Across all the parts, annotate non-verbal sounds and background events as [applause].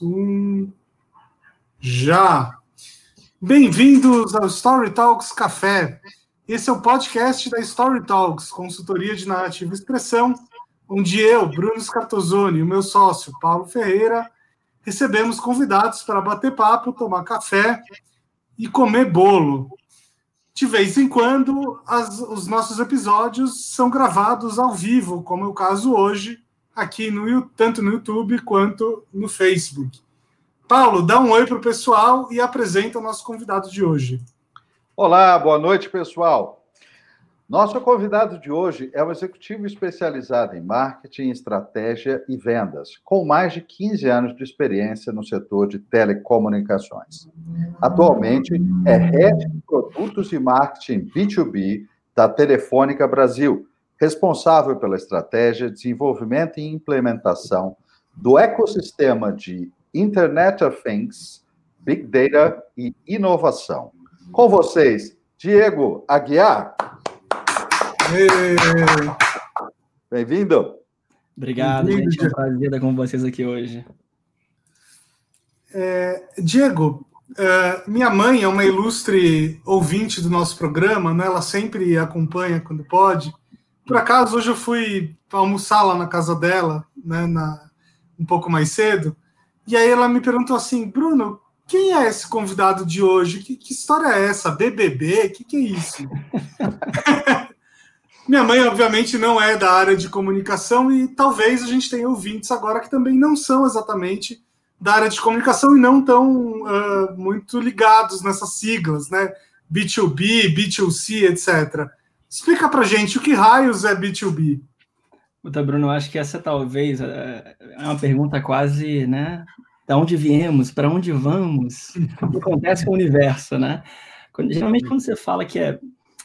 Um. Já! Bem-vindos ao Story Talks Café. Esse é o podcast da Story Talks, consultoria de narrativa e expressão, onde eu, Bruno Scartozoni, e o meu sócio, Paulo Ferreira, recebemos convidados para bater papo, tomar café e comer bolo. De vez em quando, as, os nossos episódios são gravados ao vivo, como é o caso hoje, aqui no tanto no YouTube quanto no Facebook. Paulo, dá um oi para o pessoal e apresenta o nosso convidado de hoje. Olá, boa noite, pessoal. Nosso convidado de hoje é um executivo especializado em marketing, estratégia e vendas, com mais de 15 anos de experiência no setor de telecomunicações. Atualmente é head de produtos e marketing B2B da Telefônica Brasil, responsável pela estratégia, desenvolvimento e implementação do ecossistema de Internet of Things, Big Data e inovação. Com vocês, Diego Aguiar. Bem-vindo. Obrigado, Bem gente. É um prazer estar com vocês aqui hoje. É, Diego, é, minha mãe é uma ilustre ouvinte do nosso programa, né? ela sempre acompanha quando pode. Por acaso, hoje eu fui almoçar lá na casa dela, né, na, um pouco mais cedo, e aí ela me perguntou assim: Bruno, quem é esse convidado de hoje? Que, que história é essa? BBB? O que, que é isso? [laughs] Minha mãe, obviamente, não é da área de comunicação e talvez a gente tenha ouvintes agora que também não são exatamente da área de comunicação e não tão uh, muito ligados nessas siglas, né? B2B, B2C, etc. Explica pra gente o que raios é B2B. Puta, Bruno, acho que essa talvez é, é uma pergunta quase, né? Da onde viemos, para onde vamos, o que acontece com o universo, né? Quando, geralmente, quando você fala que é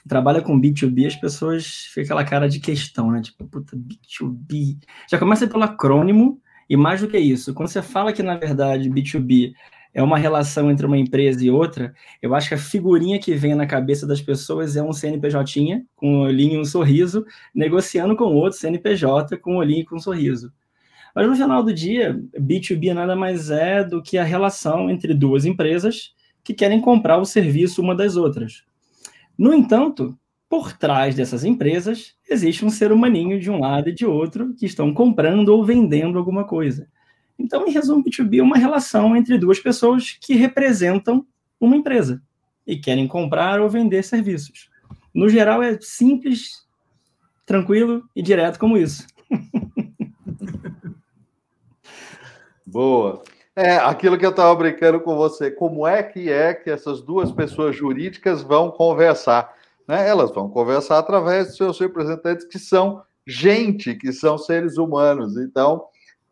trabalha com B2B, as pessoas ficam aquela cara de questão, né? Tipo, puta, B2B. Já começa pelo acrônimo, e mais do que isso, quando você fala que, na verdade, B2B é uma relação entre uma empresa e outra, eu acho que a figurinha que vem na cabeça das pessoas é um CNPJ com um olhinho e um sorriso, negociando com outro CNPJ com um olhinho e com um sorriso. Mas no final do dia, B2B nada mais é do que a relação entre duas empresas que querem comprar o serviço uma das outras. No entanto, por trás dessas empresas, existe um ser humaninho de um lado e de outro que estão comprando ou vendendo alguma coisa. Então, em resumo, B2B é uma relação entre duas pessoas que representam uma empresa e querem comprar ou vender serviços. No geral, é simples, tranquilo e direto como isso. [laughs] Boa. É, aquilo que eu estava brincando com você, como é que é que essas duas pessoas jurídicas vão conversar? Né? Elas vão conversar através dos seus representantes, que são gente, que são seres humanos. Então,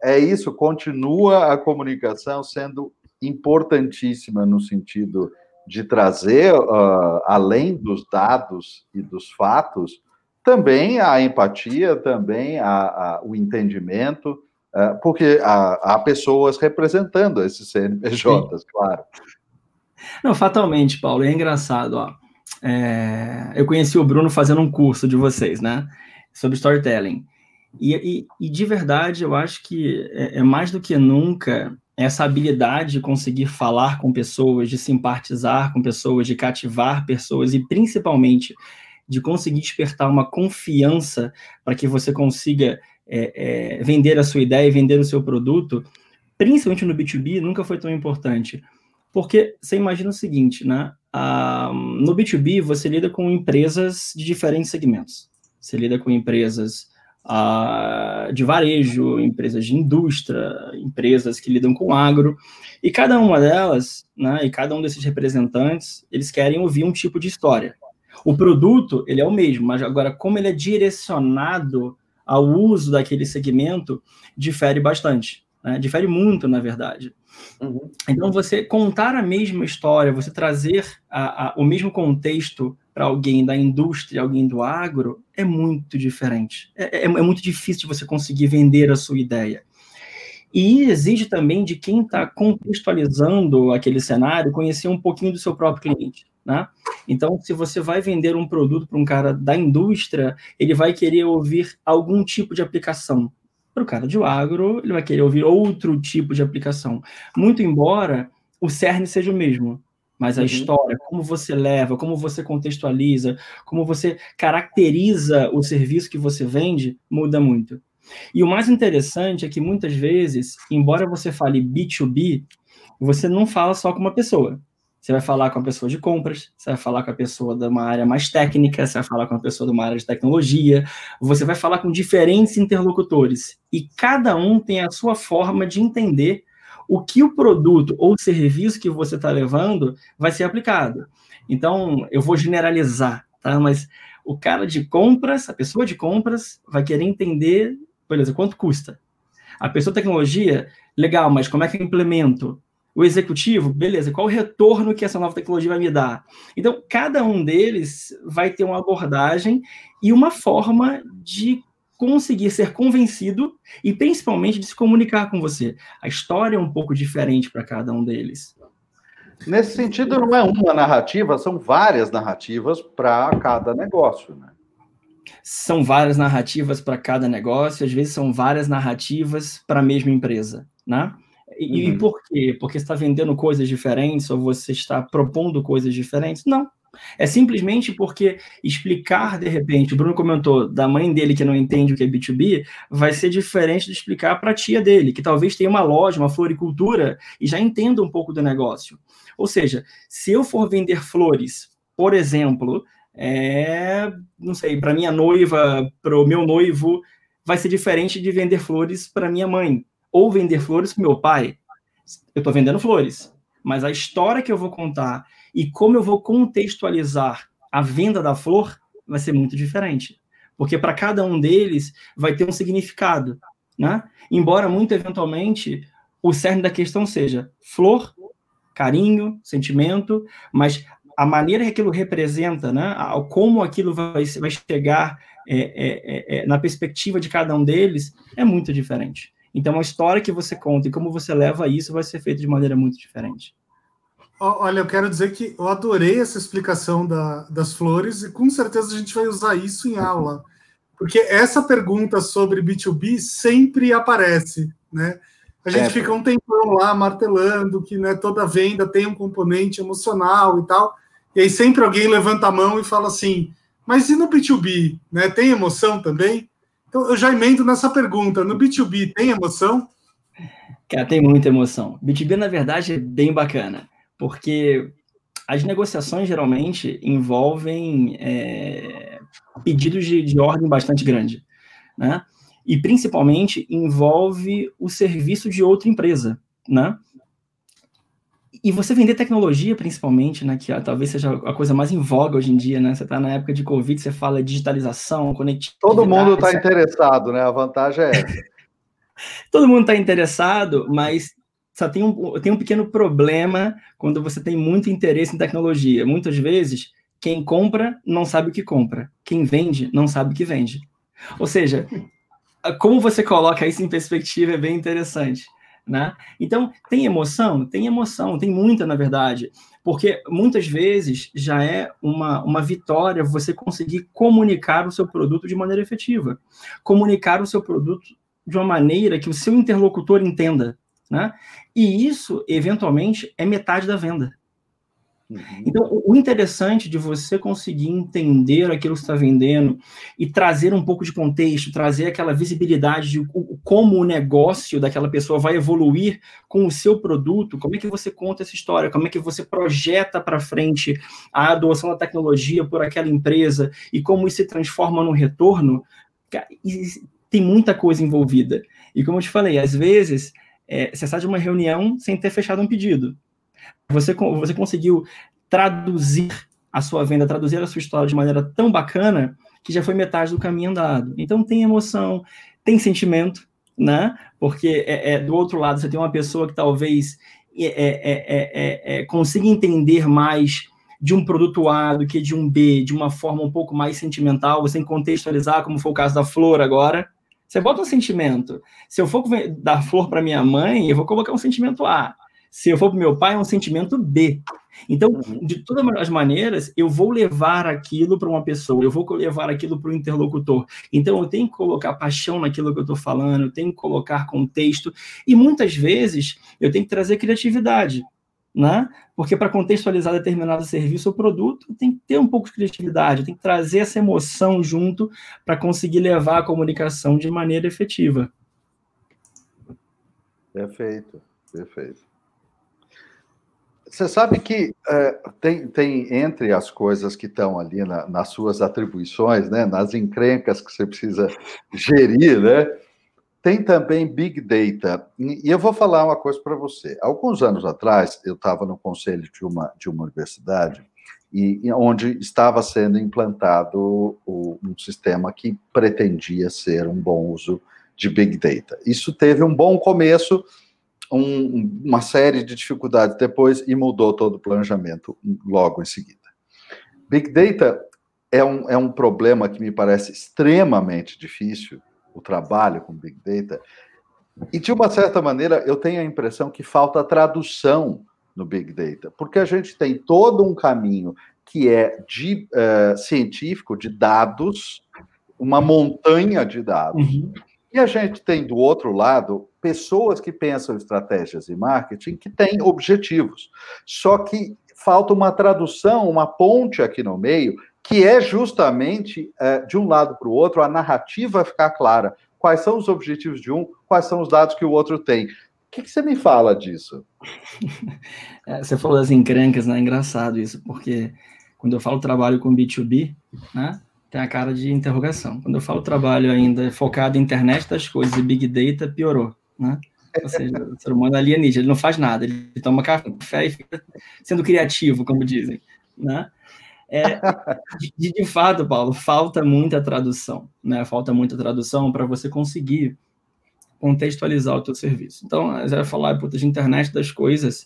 é isso, continua a comunicação sendo importantíssima no sentido de trazer, uh, além dos dados e dos fatos, também a empatia, também a, a, o entendimento, uh, porque há, há, pessoas representando esses CNPJs, Sim. claro. Não, fatalmente, Paulo, é engraçado, ó. É, eu conheci o Bruno fazendo um curso de vocês, né, sobre storytelling. E, e, e, de verdade, eu acho que é, é, mais do que nunca essa habilidade de conseguir falar com pessoas, de simpatizar com pessoas, de cativar pessoas e principalmente de conseguir despertar uma confiança para que você consiga é, é, vender a sua ideia e vender o seu produto, principalmente no B2B, nunca foi tão importante. Porque você imagina o seguinte, né? Ah, no B2B, você lida com empresas de diferentes segmentos. Você lida com empresas uh, de varejo, empresas de indústria, empresas que lidam com agro, e cada uma delas, né, e cada um desses representantes, eles querem ouvir um tipo de história. O produto, ele é o mesmo, mas agora como ele é direcionado ao uso daquele segmento, difere bastante, né, difere muito, na verdade. Uhum. Então, você contar a mesma história, você trazer a, a, o mesmo contexto para alguém da indústria, alguém do agro, é muito diferente. É, é, é, muito difícil você conseguir vender a sua ideia. E exige também de quem está contextualizando aquele cenário conhecer um pouquinho do seu próprio cliente. Né? Então, se você vai vender um produto para um cara da indústria, ele vai querer ouvir algum tipo de aplicação. Para o cara de agro, ele vai querer ouvir outro tipo de aplicação. Muito embora o cerne seja o mesmo, mas a uhum. história, como você leva, como você contextualiza, como você caracteriza o serviço que você vende, muda muito. E o mais interessante é que muitas vezes, embora você fale B2B, você não fala só com uma pessoa. Você vai falar com a pessoa de compras, você vai falar com a pessoa de uma área mais técnica, você vai falar com a pessoa de uma área de tecnologia, você vai falar com diferentes interlocutores. E cada um tem a sua forma de entender o que o produto ou serviço que você está levando vai ser aplicado. Então, eu vou generalizar, tá? Mas o cara de compras, a pessoa de compras, vai querer entender, beleza, quanto custa. A pessoa de tecnologia, legal, mas como é que eu implemento? o executivo, beleza, qual o retorno que essa nova tecnologia vai me dar? Então, cada um deles vai ter uma abordagem e uma forma de conseguir ser convencido e principalmente de se comunicar com você. A história é um pouco diferente para cada um deles. Nesse sentido, não é uma narrativa, são várias narrativas para cada negócio, né? São várias narrativas para cada negócio, às vezes são várias narrativas para a mesma empresa, né? E, uhum. e por quê? Porque está vendendo coisas diferentes ou você está propondo coisas diferentes? Não. É simplesmente porque explicar, de repente, o Bruno comentou da mãe dele que não entende o que é B2B, vai ser diferente de explicar para a tia dele, que talvez tenha uma loja, uma floricultura, e já entenda um pouco do negócio. Ou seja, se eu for vender flores, por exemplo, é, não sei, para minha noiva, para o meu noivo, vai ser diferente de vender flores para minha mãe, ou vender flores para meu pai, eu estou vendendo flores. Mas a história que eu vou contar e como eu vou contextualizar a venda da flor vai ser muito diferente. Porque para cada um deles vai ter um significado. Né? Embora muito eventualmente o cerne da questão seja flor, carinho, sentimento, mas a maneira que aquilo representa, né, como aquilo vai, vai chegar é, é, é, é, na perspectiva de cada um deles, é muito diferente. Então, a história que você conta e como você leva isso vai ser feito de maneira muito diferente. Olha, eu quero dizer que eu adorei essa explicação da, das flores e com certeza a gente vai usar isso em aula, porque essa pergunta sobre B2B sempre aparece, né? A gente é. fica um tempão lá martelando que né, toda venda tem um componente emocional e tal, e aí sempre alguém levanta a mão e fala assim, mas e no B2B, né? Tem emoção também? Então, eu já emendo nessa pergunta. No B2B, tem emoção? Cara, tem muita emoção. B2B, na verdade, é bem bacana, porque as negociações geralmente envolvem é, pedidos de, de ordem bastante grande, né? E principalmente envolve o serviço de outra empresa, né? E você vender tecnologia, principalmente, né, que talvez seja a coisa mais em voga hoje em dia, né? Você está na época de Covid, você fala digitalização, conectividade. Todo mundo está interessado, né? A vantagem é essa. [laughs] Todo mundo está interessado, mas só tem um, tem um pequeno problema quando você tem muito interesse em tecnologia. Muitas vezes, quem compra não sabe o que compra. Quem vende não sabe o que vende. Ou seja, como você coloca isso em perspectiva é bem interessante. Né? Então, tem emoção? Tem emoção, tem muita, na verdade, porque muitas vezes já é uma, uma vitória você conseguir comunicar o seu produto de maneira efetiva, comunicar o seu produto de uma maneira que o seu interlocutor entenda. Né? E isso, eventualmente, é metade da venda. Uhum. Então, o interessante de você conseguir entender aquilo que está vendendo e trazer um pouco de contexto, trazer aquela visibilidade de como o negócio daquela pessoa vai evoluir com o seu produto, como é que você conta essa história, como é que você projeta para frente a adoção da tecnologia por aquela empresa e como isso se transforma no retorno, tem muita coisa envolvida. E como eu te falei, às vezes é, sai de uma reunião sem ter fechado um pedido. Você, você conseguiu traduzir a sua venda, traduzir a sua história de maneira tão bacana que já foi metade do caminho andado. Então tem emoção, tem sentimento, né? Porque é, é do outro lado você tem uma pessoa que talvez é, é, é, consiga entender mais de um produto A do que de um B, de uma forma um pouco mais sentimental, você contextualizar, como foi o caso da flor agora. Você bota um sentimento. Se eu for dar [laughs] flor para minha mãe, eu vou colocar um sentimento A. Se eu for para meu pai, é um sentimento B. Então, uhum. de todas as maneiras, eu vou levar aquilo para uma pessoa, eu vou levar aquilo para o interlocutor. Então, eu tenho que colocar paixão naquilo que eu estou falando, eu tenho que colocar contexto, e muitas vezes eu tenho que trazer criatividade. Né? Porque para contextualizar determinado serviço ou produto, tem que ter um pouco de criatividade, tem que trazer essa emoção junto para conseguir levar a comunicação de maneira efetiva. Perfeito, perfeito. Você sabe que é, tem, tem entre as coisas que estão ali na, nas suas atribuições, né, nas encrencas que você precisa gerir, né, tem também Big Data. E, eu vou falar uma coisa para você. Alguns anos atrás, eu estava no conselho de uma, de uma universidade e, onde estava sendo implantado um sistema que pretendia ser um bom uso de Big Data. Isso teve um bom começo, um, uma série de dificuldades depois e mudou todo o planejamento logo em seguida. Big Data é um, é um problema que me parece extremamente difícil, o trabalho com Big Data, e de uma certa maneira eu tenho a impressão que falta tradução no Big Data, porque a gente tem todo um caminho que é de uh, científico, de dados, uma montanha de dados, uhum. E a gente tem do outro lado pessoas que pensam estratégias e marketing que têm objetivos. Só que falta uma tradução, uma ponte aqui no meio, que é justamente é, de um lado para o outro a narrativa ficar clara. Quais são os objetivos de um, quais são os dados que o outro tem. O que, que você me fala disso? [laughs] É, você falou das encrencas, né? Engraçado isso, porque quando eu falo trabalho com B2B, né? tem a cara de interrogação. Quando eu falo trabalho ainda focado em internet das coisas e big data, piorou, né? Ou seja, o ser humano é alienígena, ele não faz nada, ele toma café e fica sendo criativo, como dizem, né? É, de, de, fato, Paulo, falta muita tradução, né? Falta muita tradução para você conseguir contextualizar o teu serviço. Então, você vai falar puta, de internet das coisas,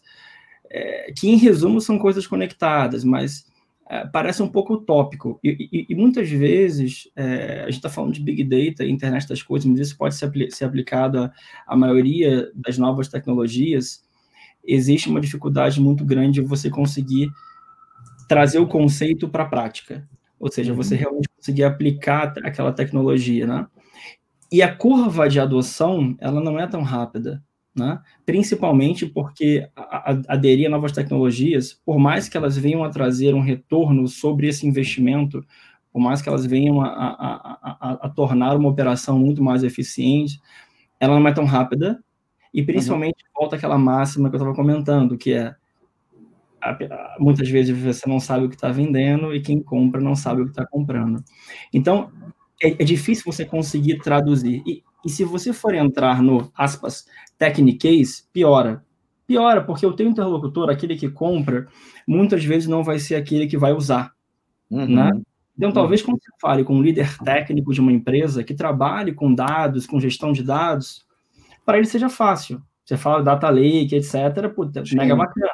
é, que em resumo são coisas conectadas, mas é, parece um pouco utópico. E, e, e muitas vezes, é, a gente está falando de Big Data, internet das coisas, mas isso pode ser, apli ser aplicado à maioria das novas tecnologias. Existe uma dificuldade muito grande de você conseguir trazer o conceito para a prática. Ou seja, uhum. você realmente conseguir aplicar aquela tecnologia, né? E a curva de adoção, ela não é tão rápida né? principalmente porque a, a, aderir a novas tecnologias, por mais que elas venham a trazer um retorno sobre esse investimento, por mais que elas venham a, a, a tornar uma operação muito mais eficiente, ela não é tão rápida, e principalmente uhum. volta aquela máxima que eu estava comentando, que é muitas vezes você não sabe o que está vendendo e quem compra não sabe o que está comprando. Então, é, é, difícil você conseguir traduzir. E, e se você for entrar no, aspas, techniquez, piora. Piora, porque o teu interlocutor, aquele que compra, muitas vezes não vai ser aquele que vai usar, uhum. né? Então, talvez quando você fale com um líder técnico de uma empresa que trabalhe com dados, com gestão de dados, para ele seja fácil. Você fala data lake, etc., puta, mega bacana.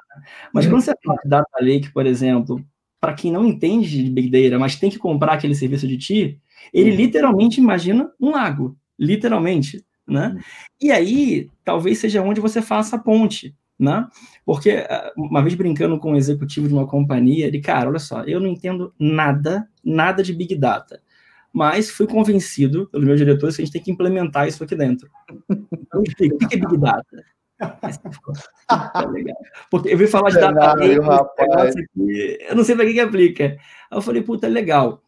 Mas quando você fala de data lake, por exemplo, para quem não entende de Big Data, mas tem que comprar aquele serviço de ti, ele uhum. literalmente imagina um lago literalmente, né? Uhum. E aí, talvez seja onde você faça a ponte, né? Porque, ah, uma vez brincando com um executivo de uma companhia, ele, cara, olha só, eu não entendo nada, nada de Big Data, mas fui convencido pelo meu diretor que a gente tem que implementar isso aqui dentro. Então, explica, o que é Big Data? Porque eu vi falar de data aqui, eu não sei para que, que aplica. Aí eu falei, puta, legal.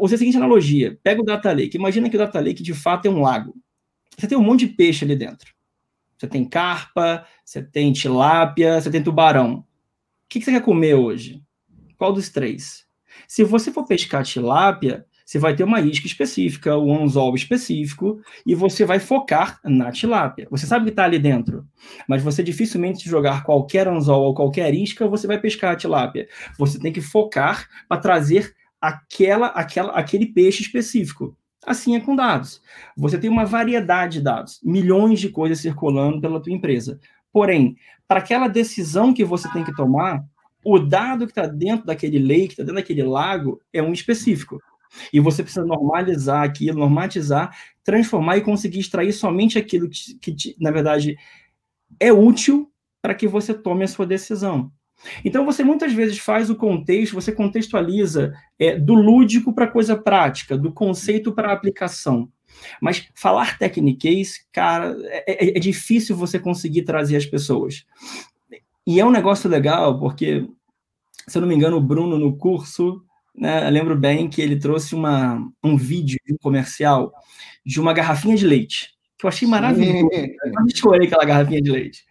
Usei a seguinte analogia: pega o data lake. Imagina que o data lake de fato é um lago. Você tem um monte de peixe ali dentro. Você tem carpa, você tem tilápia, você tem tubarão. O que você quer comer hoje? Qual dos três? Se você for pescar tilápia, você vai ter uma isca específica, um anzol específico, e você vai focar na tilápia. Você sabe que está ali dentro, mas você dificilmente jogar qualquer anzol ou qualquer isca, você vai pescar a tilápia. Você tem que focar para trazer aquela, aquela, aquele peixe específico. Assim é com dados. Você tem uma variedade de dados, milhões de coisas circulando pela tua empresa. Porém, para aquela decisão que você tem que tomar, o dado que está dentro daquele lake, está dentro daquele lago, é um específico. E você precisa normalizar aquilo, normatizar, transformar e conseguir extrair somente aquilo que, que na verdade, é útil para que você tome a sua decisão. Então, você muitas vezes faz o contexto, você contextualiza é, do lúdico para a coisa prática, do conceito para aplicação. Mas falar techniquez, cara, é, é, é, difícil você conseguir trazer as pessoas. E é um negócio legal, porque, se eu não me engano, o Bruno, no curso, né, eu lembro bem que ele trouxe uma, um vídeo um comercial de uma garrafinha de leite, que eu achei maravilhoso. Eu chorei aquela garrafinha de leite.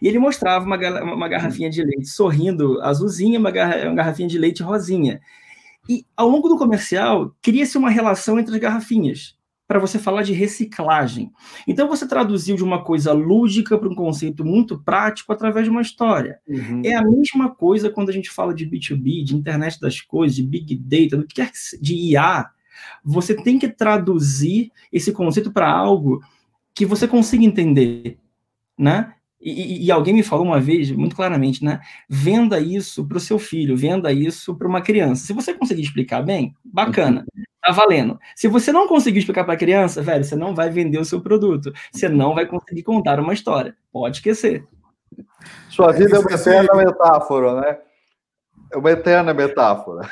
E ele mostrava uma, uma garrafinha de leite sorrindo azulzinha, uma, uma garrafinha de leite rosinha. E ao longo do comercial, cria-se uma relação entre as garrafinhas para você falar de reciclagem. Então você traduziu de uma coisa lúdica para um conceito muito prático através de uma história. Uhum. É a mesma coisa quando a gente fala de B2B, de internet das coisas, de big data, do que quer de IA. Você tem que traduzir esse conceito para algo que você consiga entender, né? E, e, alguém me falou uma vez, muito claramente, né? Venda isso para o seu filho, venda isso para uma criança. Se você conseguir explicar bem, bacana, tá valendo. Se você não conseguir explicar para a criança, velho, você não vai vender o seu produto, você não vai conseguir contar uma história. Pode esquecer. Sua vida é uma eterna metáfora, né? É uma eterna metáfora.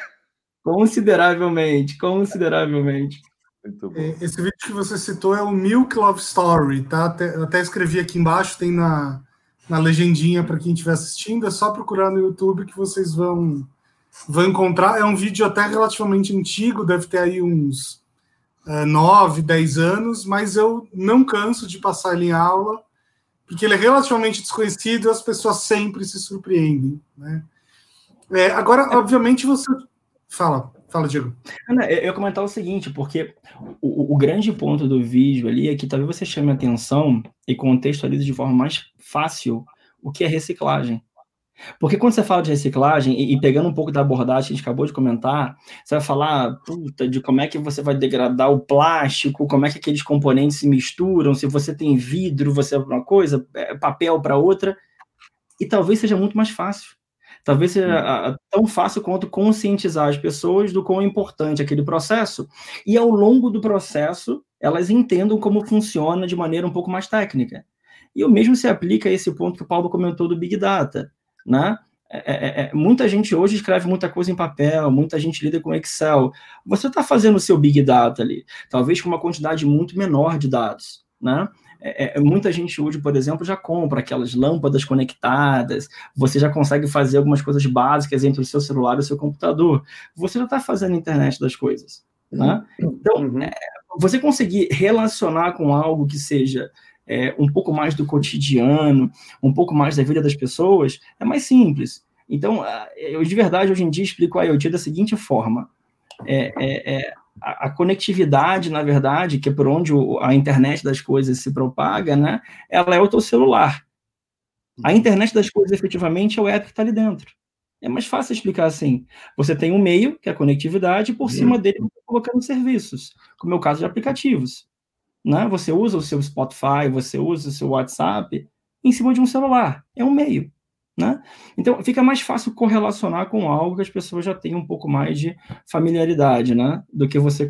Consideravelmente, consideravelmente. É, esse vídeo que você citou é o Milk Love Story, tá? Até, eu até escrevi aqui embaixo, tem na, na legendinha para quem estiver assistindo. É só procurar no YouTube que vocês vão, vão encontrar. É um vídeo até relativamente antigo, deve ter aí uns é, 9, 10 anos, mas eu não canso de passar ele em aula, porque ele é relativamente desconhecido e as pessoas sempre se surpreendem, né? É, agora, obviamente, você. Fala. Fala, Diego. eu ia comentar o seguinte, porque o, o, grande ponto do vídeo ali é que talvez você chame atenção e contextualize de forma mais fácil o que é reciclagem. Porque quando você fala de reciclagem, e, e, pegando um pouco da abordagem que a gente acabou de comentar, você vai falar puta, de como é que você vai degradar o plástico, como é que aqueles componentes se misturam, se você tem vidro, você é uma coisa, é, papel para outra, e talvez seja muito mais fácil. Talvez seja tão fácil quanto conscientizar as pessoas do quão importante é aquele processo, e ao longo do processo elas entendam como funciona de maneira um pouco mais técnica. E o mesmo se aplica a esse ponto que o Paulo comentou do Big Data, né? É, é, é, muita gente hoje escreve muita coisa em papel, muita gente lida com Excel. Você está fazendo o seu Big Data ali, talvez com uma quantidade muito menor de dados, né? É, é, muita gente hoje, por exemplo, já compra aquelas lâmpadas conectadas, você já consegue fazer algumas coisas básicas entre o seu celular e o seu computador. Você já está fazendo a internet das coisas. Né? Uhum. Então, uhum. é, você conseguir relacionar com algo que seja é, um pouco mais do cotidiano, um pouco mais da vida das pessoas, é mais simples. Então, eu de verdade, hoje em dia, explico a IoT da seguinte forma. É, é, é a, a, conectividade, na verdade, que é por onde o, a internet das coisas se propaga, né? Ela é o teu celular. A uhum. internet das coisas, efetivamente, é o app que está ali dentro. É mais fácil explicar assim. Você tem um meio, que é a conectividade, e por cima dele você está colocando serviços, como é o caso de aplicativos. Né? Você usa o seu Spotify, você usa o seu WhatsApp em cima de um celular. É um meio. Né? Então, fica mais fácil correlacionar com algo que as pessoas já têm um pouco mais de familiaridade, né? Do que você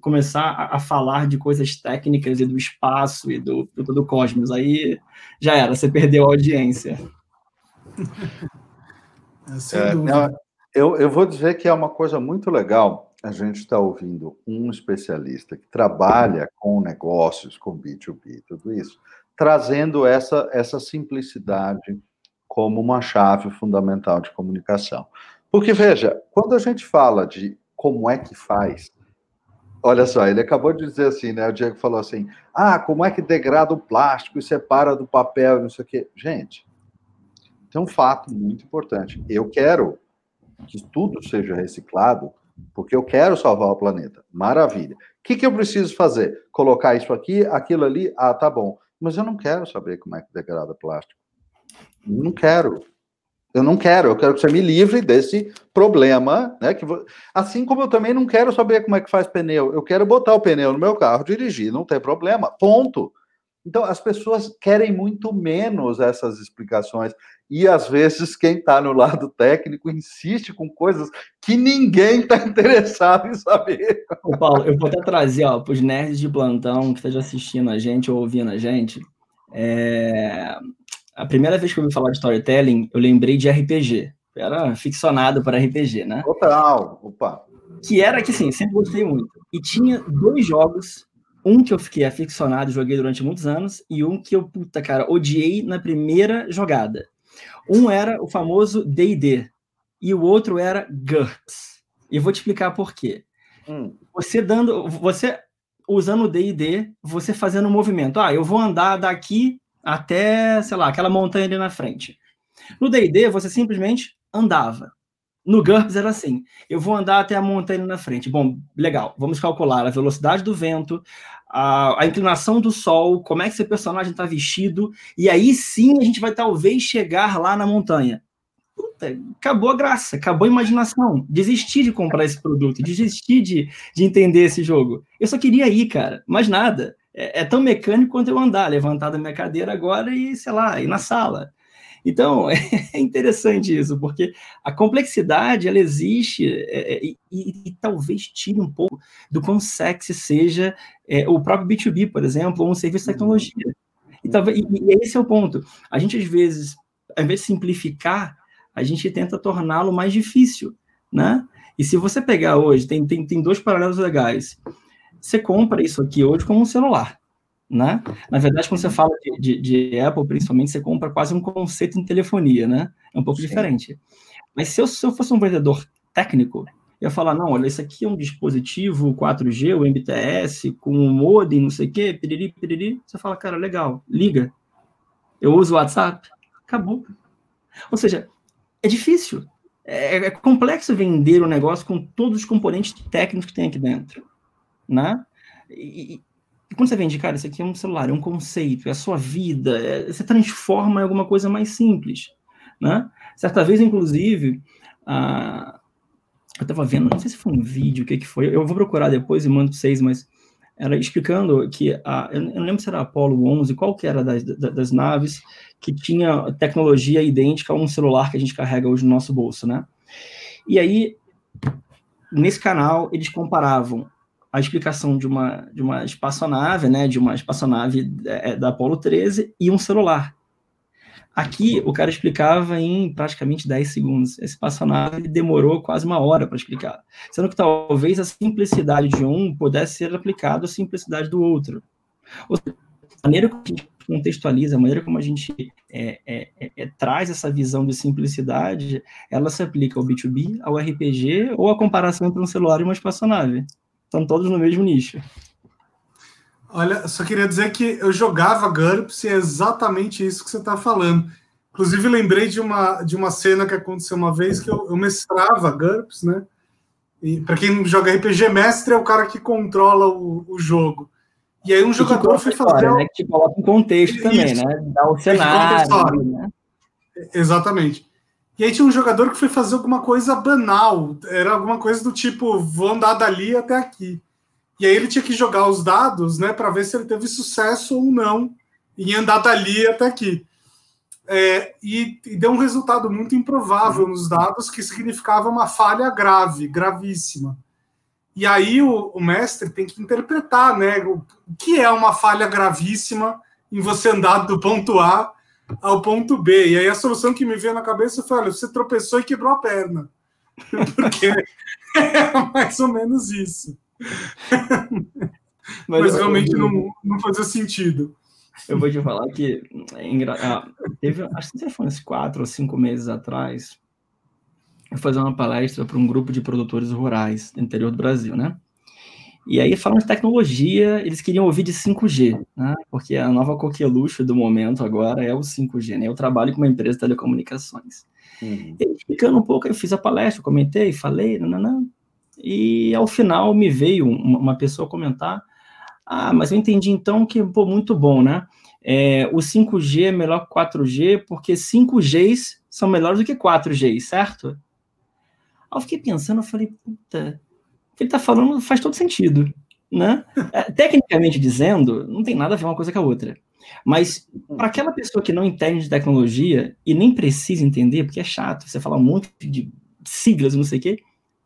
começar a, a, falar de coisas técnicas e do espaço e do, do, do cosmos. Aí já era, você perdeu a audiência. [laughs] É, é eu, eu vou dizer que é uma coisa muito legal a gente estar tá ouvindo um especialista que trabalha com negócios, com B2B, tudo isso, trazendo essa, essa simplicidade como uma chave fundamental de comunicação. Porque, veja, quando a gente fala de como é que faz, olha só, ele acabou de dizer assim, né? O Diego falou assim: ah, como é que degrada o plástico e separa do papel, não sei o quê. Gente, tem um fato muito importante. Eu quero que tudo seja reciclado, porque eu quero salvar o planeta. Maravilha. O que, que eu preciso fazer? Colocar isso aqui, aquilo ali? Ah, tá bom. Mas eu não quero saber como é que degrada plástico. Não quero. Eu não quero, eu quero que você me livre desse problema, né? Que Assim como eu também não quero saber como é que faz pneu. Eu quero botar o pneu no meu carro, dirigir, não tem problema. Ponto. Então, as pessoas querem muito menos essas explicações. E às vezes quem está no lado técnico insiste com coisas que ninguém está [laughs] interessado em saber. Ô, Paulo, eu vou até trazer para os nerds de plantão que estejam assistindo a gente ou ouvindo a gente. É a primeira vez que eu ouvi falar de storytelling, eu lembrei de RPG. era ficcionado para RPG, né? Total, opa. Que era que, sim, sempre gostei muito. E tinha dois jogos, um que eu fiquei aficionado e joguei durante muitos anos, e um que eu, puta, cara, odiei na primeira jogada. Um era o famoso D&D, e o outro era GURPS. E eu vou te explicar por quê. Hum. Você dando, você usando o D&D, você fazendo um movimento. Ah, eu vou andar daqui até, sei lá, aquela montanha ali na frente. No D&D, você simplesmente andava. No GURPS era assim: eu vou andar até a montanha na frente. Bom, legal, vamos calcular a velocidade do vento, a, a inclinação do sol, como é que esse personagem está vestido, e aí sim a gente vai talvez chegar lá na montanha. Puta, acabou a graça, acabou a imaginação. Desisti de comprar esse produto, desisti de, de entender esse jogo. Eu só queria ir, cara, mais nada. É, é tão mecânico quanto eu andar, levantar da minha cadeira agora e, sei lá, ir na sala. Então, [laughs] é interessante isso, porque a complexidade, ela existe é, é, e, e, talvez tire um pouco do quão sexy seja é, o próprio B2B, por exemplo, ou um serviço de tecnologia. E, talvez, e, e esse é o ponto. A gente, às vezes, ao invés de simplificar, a gente tenta torná-lo mais difícil, né? E se você pegar hoje, tem, tem, tem dois paralelos legais. Você compra isso aqui hoje como um celular né? Na verdade, quando você fala de, de, de, Apple, principalmente, você compra quase um conceito em telefonia, né? É um pouco Sim. diferente. Mas se eu, se eu fosse um vendedor técnico, eu ia falar, não, olha, isso aqui é um dispositivo 4G, o MTS, com um modem, não sei o quê, piriri, piriri. Você fala, cara, legal, liga. Eu uso o WhatsApp, acabou. Ou seja, é difícil. É, é complexo vender o um negócio com todos os componentes técnicos que tem aqui dentro, né? E, e quando você vende, cara, isso aqui é um celular, é um conceito, é a sua vida, é, você transforma em alguma coisa mais simples, né? Certa vez, inclusive, eu estava vendo, não sei se foi um vídeo, o que que foi, eu vou procurar depois e mando para vocês, mas era explicando que, a, eu não lembro se era a Apollo 11, qual que era das, das naves que tinha tecnologia idêntica a um celular que a gente carrega hoje no nosso bolso, né? E aí, nesse canal, eles comparavam a explicação de uma, de uma espaçonave, né, de uma espaçonave é, da Apollo 13 e um celular. Aqui, o cara explicava em praticamente 10 segundos. Esse espaçonave demorou quase uma hora para explicar. Sendo que talvez a simplicidade de um pudesse ser aplicada à simplicidade do outro. Ou seja, a maneira como a gente contextualiza, a maneira como a gente é, é, é, é traz essa visão de simplicidade, ela se aplica ao B2B, ao RPG ou à comparação entre um celular e uma espaçonave estão todos no mesmo nicho. Olha, só queria dizer que eu jogava GURPS e é exatamente isso que você está falando. Inclusive, lembrei de uma, de uma cena que aconteceu uma vez que eu, eu mestrava GURPS, né? E para quem joga RPG, mestre é o cara que controla o, o jogo. E aí um e jogador foi fazer. História, né? Que coloca um contexto também, isso. né? Dá o cenário. Né? Exatamente. E aí tinha um jogador que foi fazer alguma coisa banal, era alguma coisa do tipo, vou andar dali até aqui. E aí ele tinha que jogar os dados, né, para ver se ele teve sucesso ou não em andar dali até aqui. É, e, e, deu um resultado muito improvável nos dados, que significava uma falha grave, gravíssima. E aí o, o mestre tem que interpretar, né, o, o que é uma falha gravíssima em você andar do ponto A ao ponto B. E aí a solução que me veio na cabeça foi: olha, você tropeçou e quebrou a perna. [laughs] Porque é mais ou menos isso. [laughs] Mas, Mas realmente eu, não, não fazia sentido. Eu vou te falar que é engra... ah, teve, acho que foi uns quatro ou cinco meses atrás, eu fazer uma palestra para um grupo de produtores rurais do interior do Brasil, né? E aí, falando de tecnologia, eles queriam ouvir de 5G, né? porque a nova coqueluche do momento agora é o 5G. Né? Eu trabalho com uma empresa de telecomunicações. Uhum. E, explicando um pouco, eu fiz a palestra, comentei, falei, nananã, e ao final me veio uma, pessoa comentar: Ah, mas eu entendi então que, pô, muito bom, né? É, o 5G é melhor que 4G, porque 5Gs são melhores do que 4Gs, certo? Aí eu fiquei pensando, eu falei, puta, que ele está falando faz todo sentido. Né? É, tecnicamente dizendo, não tem nada a ver uma coisa com a outra. Mas para aquela pessoa que não entende de tecnologia e nem precisa entender, porque é chato, você falar um monte de siglas não sei o quê,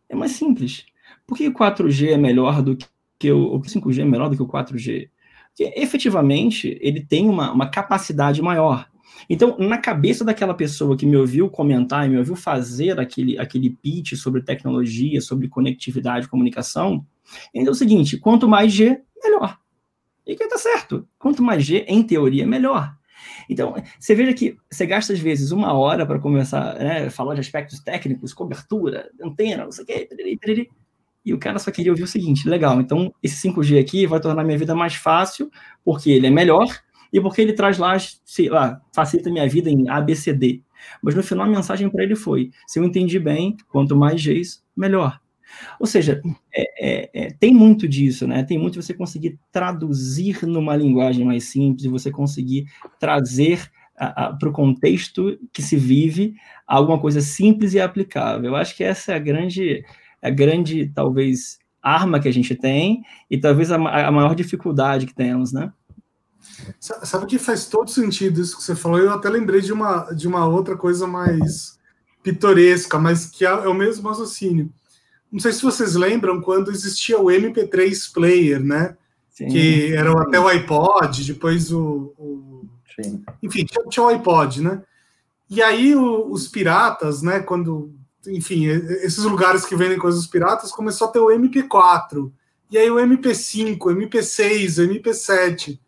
é mais simples. Por que o 4G é melhor do que o, o 5G é melhor do que o 4G? Porque efetivamente ele tem uma, uma capacidade maior. Então, na cabeça daquela pessoa que me ouviu comentar e me ouviu fazer aquele, aquele pitch sobre tecnologia, sobre conectividade comunicação, é o seguinte: quanto mais G, melhor. E que tá certo. Quanto mais G, em teoria, melhor. Então, você veja que você gasta, às vezes, uma hora para começar né, a falar de aspectos técnicos, cobertura, antena, não sei o quê, piriri, piriri, e o cara só queria ouvir o seguinte: legal, então esse 5G aqui vai tornar minha vida mais fácil, porque ele é melhor e porque ele traz lá, sei lá, facilita minha vida em ABCD. Mas no final a mensagem para ele foi: se eu entendi bem, quanto mais Gs, melhor. Ou seja, é, é, é, tem muito disso, né? Tem muito você conseguir traduzir numa linguagem mais simples e você conseguir trazer para o contexto que se vive alguma coisa simples e aplicável. Eu acho que essa é a grande, a grande talvez arma que a gente tem e talvez a, a maior dificuldade que temos, né? Sabe que faz todo sentido isso que você falou? Eu até lembrei de uma, de uma outra coisa mais pitoresca, mas que é, é o mesmo raciocínio. Não sei se vocês lembram quando existia o MP3 Player, né? Sim. Que era até o iPod, depois o. o... Enfim, tinha, tinha, o iPod, né? E aí o, os piratas, né? Quando. Enfim, esses lugares que vendem coisas piratas começou a ter o MP4. E aí o MP5, MP6, MP7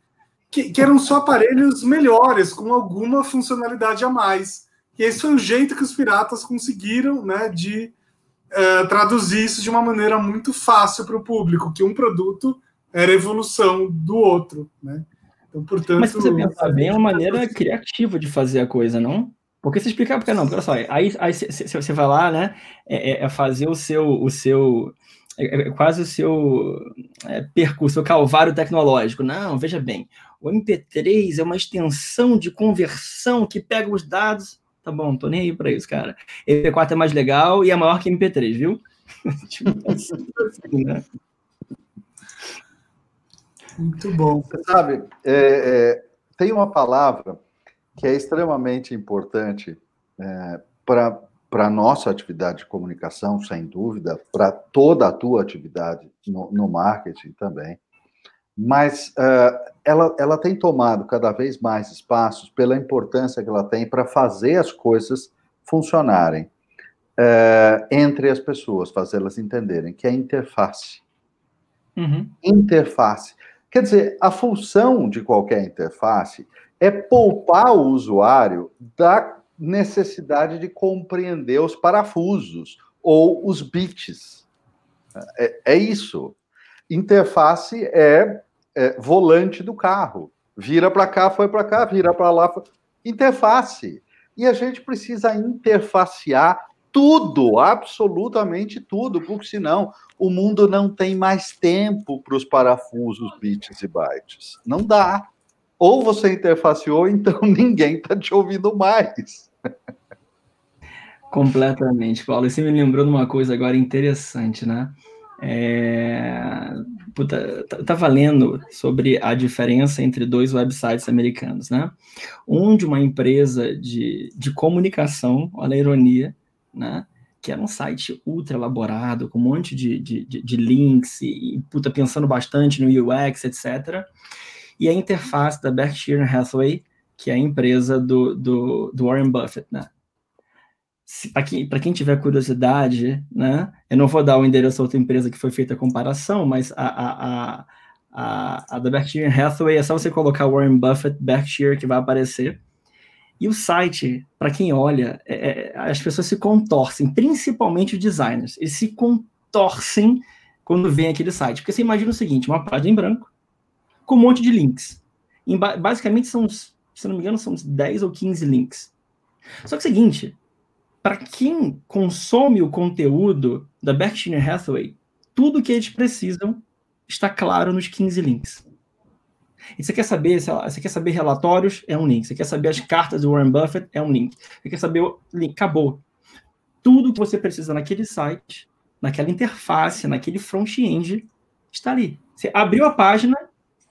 que, que, eram só aparelhos melhores, com alguma funcionalidade a mais. E esse foi o jeito que os piratas conseguiram né, de uh, traduzir isso de uma maneira muito fácil para o público, que um produto era evolução do outro. Né? Então, portanto, Mas se você pensar bem, é uma maneira criativa de fazer a coisa, não? Porque você explica, porque não, olha só, aí, aí você vai lá, né, é, é, é fazer o seu, o seu é, é quase o seu é, percurso, o calvário tecnológico. Não, veja bem, o MP3 é uma extensão de conversão que pega os dados. Tá bom, tô nem aí para isso, cara. MP4 é mais legal e é maior que MP3, viu? [laughs] tipo assim, né? Muito bom. Você sabe, é, é, tem uma palavra que é extremamente importante é, para para a nossa atividade de comunicação, sem dúvida, para toda a tua atividade no, no marketing também, mas uh, ela, ela tem tomado cada vez mais espaços pela importância que ela tem para fazer as coisas funcionarem uh, entre as pessoas, fazê-las entenderem, que é a interface. Uhum. Interface. Quer dizer, a função de qualquer interface é poupar o usuário da necessidade de compreender os parafusos ou os bits. É, é isso. Interface é é, volante do carro. Vira para cá, foi para cá, vira para lá. Foi... Interface. E a gente precisa interfacear tudo, absolutamente tudo, porque senão o mundo não tem mais tempo para os parafusos, bits e bytes. Não dá. Ou você interfaceou, [laughs] então ninguém está te ouvindo mais. Completamente, Paulo. Você me lembrou de uma coisa agora interessante, né? É, puta, tava lendo sobre a diferença entre dois websites americanos, né? Um de uma empresa de, de comunicação, olha a ironia, né? Que era um site ultra elaborado, com um monte de, de, de, de links e, e, puta, pensando bastante no UX, etc. E a interface da Berkshire Hathaway, que é a empresa do, do, do Warren Buffett, né? para quem, tiver curiosidade, né, eu não vou dar o endereço da outra empresa que foi feita a comparação, mas a, a, a, a, a da Berkshire Hathaway é só você colocar Warren Buffett Berkshire que vai aparecer. E o site, para quem olha, é, é, as pessoas se contorcem, principalmente os designers, eles se contorcem quando vem aquele site. Porque você imagina o seguinte: uma página em branco, com um monte de links. Em, basicamente, são, se não me engano, são 10 ou 15 links. Só que é o seguinte, para quem consome o conteúdo da Berkshire Hathaway, tudo que eles precisam está claro nos 15 links. E você quer saber, você quer saber relatórios? É um link. Você quer saber as cartas do Warren Buffett? É um link. Você quer saber o link? Acabou. Tudo que você precisa naquele site, naquela interface, naquele front-end, está ali. Você abriu a página,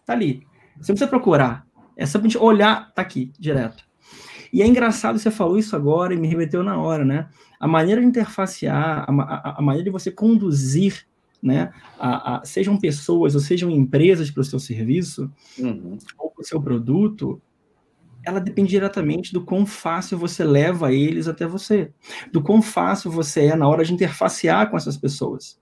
está ali. Você não precisa procurar. É simplesmente olhar, está aqui, direto. E é engraçado, você falou isso agora e me remeteu na hora, né? A maneira de interfacear, a, a, a maneira de você conduzir, né? A, a, sejam pessoas ou sejam empresas para o seu serviço, uhum. ou para o seu produto, ela depende diretamente do quão fácil você leva eles até você, do quão fácil você é na hora de interfacear com essas pessoas.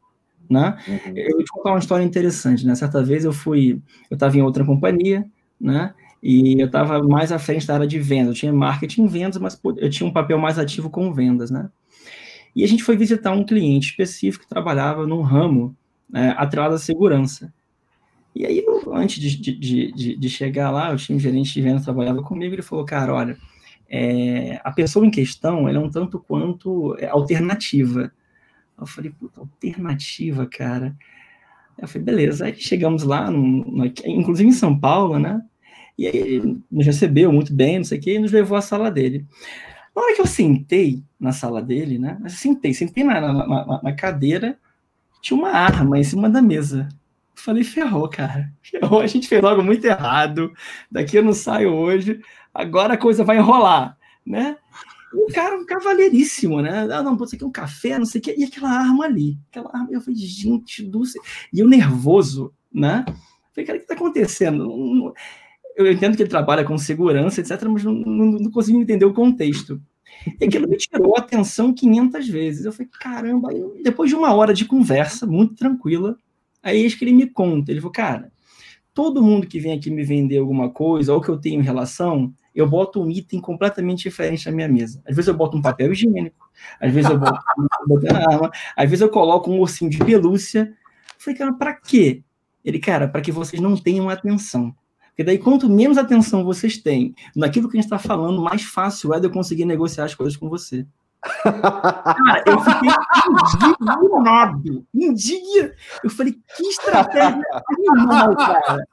Né? Uhum. Eu vou te contar uma história interessante. Né? Certa vez eu fui, eu estava em outra companhia, né? E eu estava mais à frente da área de vendas. Eu tinha marketing e vendas, mas eu tinha um papel mais ativo com vendas, né? E a gente foi visitar um cliente específico que trabalhava num ramo é, atrelado à segurança. E aí, eu, antes de, de, de, de, chegar lá, eu tinha um gerente de vendas trabalhava comigo, ele falou, cara, olha, é, a pessoa em questão, ela é um tanto quanto é, alternativa. Eu falei, puta, alternativa, cara. Eu falei, beleza. Aí chegamos lá, no, no, inclusive em São Paulo, né? E aí ele nos recebeu muito bem, não sei o quê, e nos levou à sala dele. Na hora que eu sentei na sala dele, né? Eu sentei, sentei na, na, na, na cadeira, tinha uma arma em cima da mesa. Eu falei, ferrou, cara. Ferrou, a gente fez algo muito errado. Daqui eu não saio hoje. Agora a coisa vai enrolar, né? O cara, um cavaleiríssimo, né? Ah, não, isso aqui é um café, não sei o quê. E aquela arma ali. Aquela arma, eu falei, gente do céu. E eu nervoso, né? falei, cara, o que está acontecendo? Eu entendo que ele trabalha com segurança, etc., mas não, não, não consigo entender o contexto. E aquilo me tirou a atenção 500 vezes. Eu falei, caramba. Aí, depois de uma hora de conversa, muito tranquila, aí eis que ele me conta. Ele falou, cara, todo mundo que vem aqui me vender alguma coisa, ou que eu tenho relação, eu boto um item completamente diferente na minha mesa. Às vezes eu boto um papel higiênico, às vezes eu boto uma [laughs] arma, às vezes eu coloco um ursinho de pelúcia. Eu falei, cara, pra quê? Ele, cara, para que vocês não tenham atenção. Porque daí, quanto menos atenção vocês têm naquilo que a gente está falando, mais fácil é de eu conseguir negociar as coisas com você. Cara, eu fiquei indignado. Indignado. Eu falei, que estratégia animal, cara.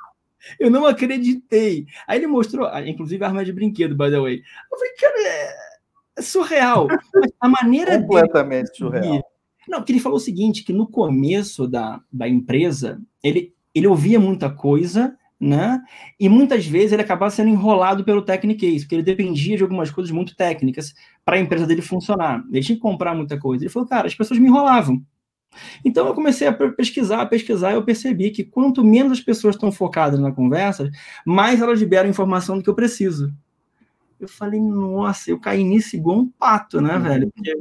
Eu não acreditei. Aí ele mostrou, ah, inclusive, arma de brinquedo, by the way. Eu falei, cara, é, é surreal. a maneira Completamente dele... surreal. Não, porque ele falou o seguinte, que no começo da, da empresa, ele, ele ouvia muita coisa, né? E muitas vezes ele acabava sendo enrolado pelo Technicase, porque ele dependia de algumas coisas muito técnicas para a empresa dele funcionar. Ele tinha que comprar muita coisa. Ele falou, cara, as pessoas me enrolavam. Então eu comecei a pesquisar, a pesquisar, e eu percebi que quanto menos as pessoas estão focadas na conversa, mais elas liberam informação do que eu preciso. Eu falei, nossa, eu caí nisso igual um pato, né, velho? Porque...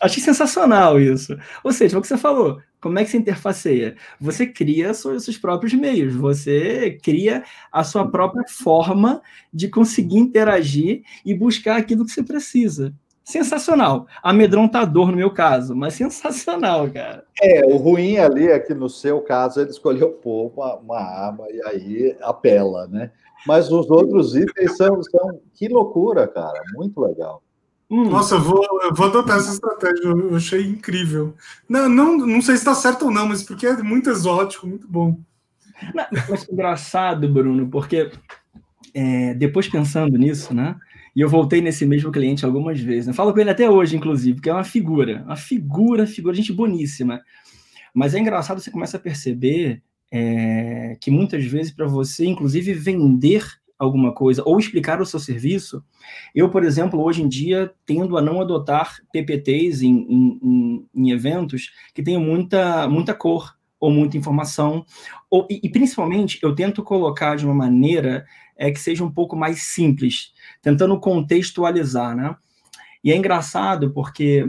Achei sensacional isso. Ou seja, o que você falou, como é que você interfaceia? Você cria seus, seus próprios meios, você cria a sua própria forma de conseguir interagir e buscar aquilo que você precisa sensacional. Amedrontador no meu caso, mas [laughs] sensacional, cara. É, o ruim ali é que no seu caso ele escolheu pôr uma, uma arma e aí apela, né? Mas os outros itens são, são. Que loucura, cara. Muito legal. Hum. Nossa, eu vou, eu vou adotar essa estratégia, eu achei incrível. Não, não, não sei se está certo ou não, mas porque é muito exótico, muito bom. Não, mas engraçado, Bruno, porque é, depois pensando nisso, né? E eu voltei nesse mesmo cliente algumas vezes. Né? Falo com ele até hoje, inclusive, porque é uma figura, uma figura, figura, gente boníssima. Mas é engraçado, você começa a perceber é, que muitas vezes, para você, inclusive, vender alguma coisa ou explicar o seu serviço, eu, por exemplo, hoje em dia tendo a não adotar PPTs em, em, em, em eventos que tenham muita, muita cor ou muita informação, ou, e, e principalmente eu tento colocar de uma maneira é que seja um pouco mais simples, tentando contextualizar, né? E é engraçado porque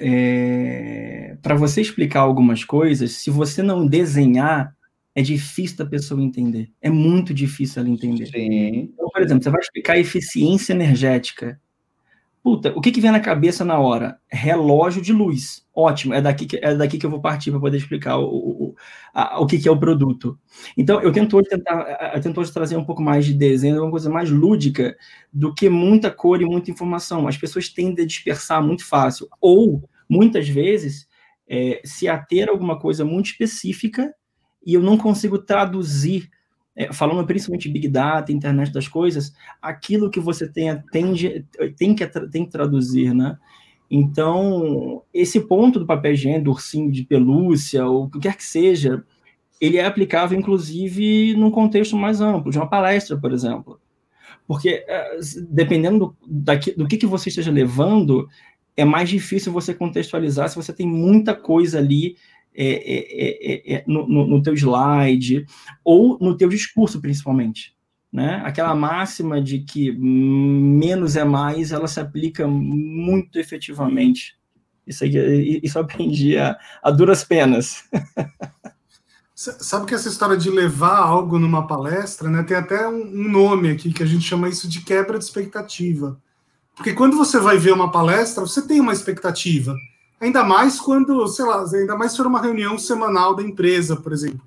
é, para você explicar algumas coisas, se você não desenhar, é difícil da pessoa entender. É muito difícil ela entender. Sim. Então, por exemplo, você vai explicar eficiência energética. Puta, o que, que vem na cabeça na hora? Relógio de luz. Ótimo, é daqui que, é daqui que eu vou partir para poder explicar o, o, a, o que, que é o produto. Então, eu tento hoje tentar, eu tento hoje trazer um pouco mais de desenho, uma coisa mais lúdica do que muita cor e muita informação. As pessoas tendem a dispersar muito fácil. Ou, muitas vezes, é, se ater a alguma coisa muito específica e eu não consigo traduzir é, falando principalmente Big Data, internet das coisas, aquilo que você tem, tem, que, tem que traduzir, né? Então, esse ponto do papel higiênico, do ursinho de pelúcia, ou o que quer que seja, ele é aplicável, inclusive, num contexto mais amplo, de uma palestra, por exemplo. Porque, é, dependendo do, daqui, do que, que você esteja levando, é mais difícil você contextualizar se você tem muita coisa ali é é, é, é, é, no, no, teu slide, ou no teu discurso, principalmente. né? Aquela máxima de que menos é mais, ela se aplica muito efetivamente. Isso, aí, isso eu aprendi a, a duras penas. Sabe que essa história de levar algo numa palestra, né? Tem até um nome aqui que a gente chama isso de quebra de expectativa. Porque quando você vai ver uma palestra, você tem uma expectativa. Ainda mais quando, sei lá, ainda mais se for uma reunião semanal da empresa, por exemplo.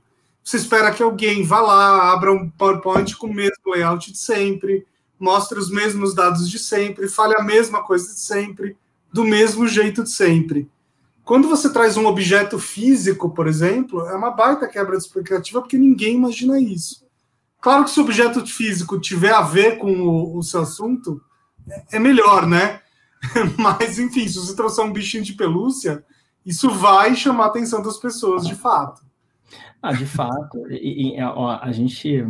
Você espera que alguém vá lá, abra um PowerPoint com o mesmo layout de sempre, mostre os mesmos dados de sempre, fale a mesma coisa de sempre, do mesmo jeito de sempre. Quando você traz um objeto físico, por exemplo, é uma baita quebra de expectativa porque ninguém imagina isso. Claro que se o objeto físico tiver a ver com o, o seu assunto, é, é melhor, né? [laughs] Mas, enfim, se você trouxer um bichinho de pelúcia, isso vai chamar a atenção das pessoas, de fato. Ah, de fato. E, e ó, a gente,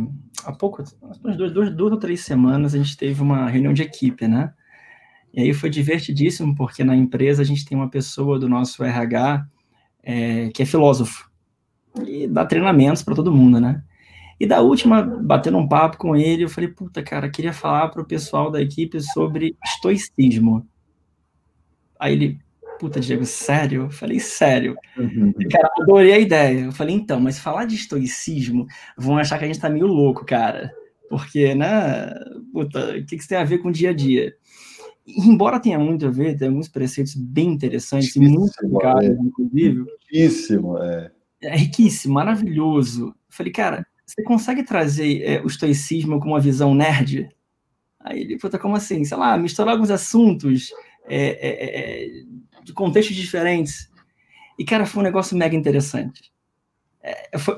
há pouco, umas duas, duas, duas ou três semanas, a gente teve uma reunião de equipe, né? E aí foi divertidíssimo, porque na empresa a gente tem uma pessoa do nosso RH é, que é filósofo e dá treinamentos para todo mundo, né? E da última, batendo um papo com ele, eu falei, puta, cara, queria falar para o pessoal da equipe sobre estoicismo. Aí ele, puta, Diego, sério? Eu falei, sério. Uhum. Cara, adorei a ideia. Eu falei, então, mas falar de estoicismo, vão achar que a gente tá meio louco, cara. Porque, né, puta, o que, que isso tem a ver com o dia a dia? embora tenha muito a ver, tem alguns preceitos bem interessantes e muito caros, é. inclusive. Riquíssimo, é. É riquíssimo, maravilhoso. Eu falei, cara, você consegue trazer é, o estoicismo com uma visão nerd? Aí ele, puta, como assim? Sei lá, misturar alguns assuntos é, é, é de contextos diferentes. E, cara, foi um negócio mega interessante. É, foi,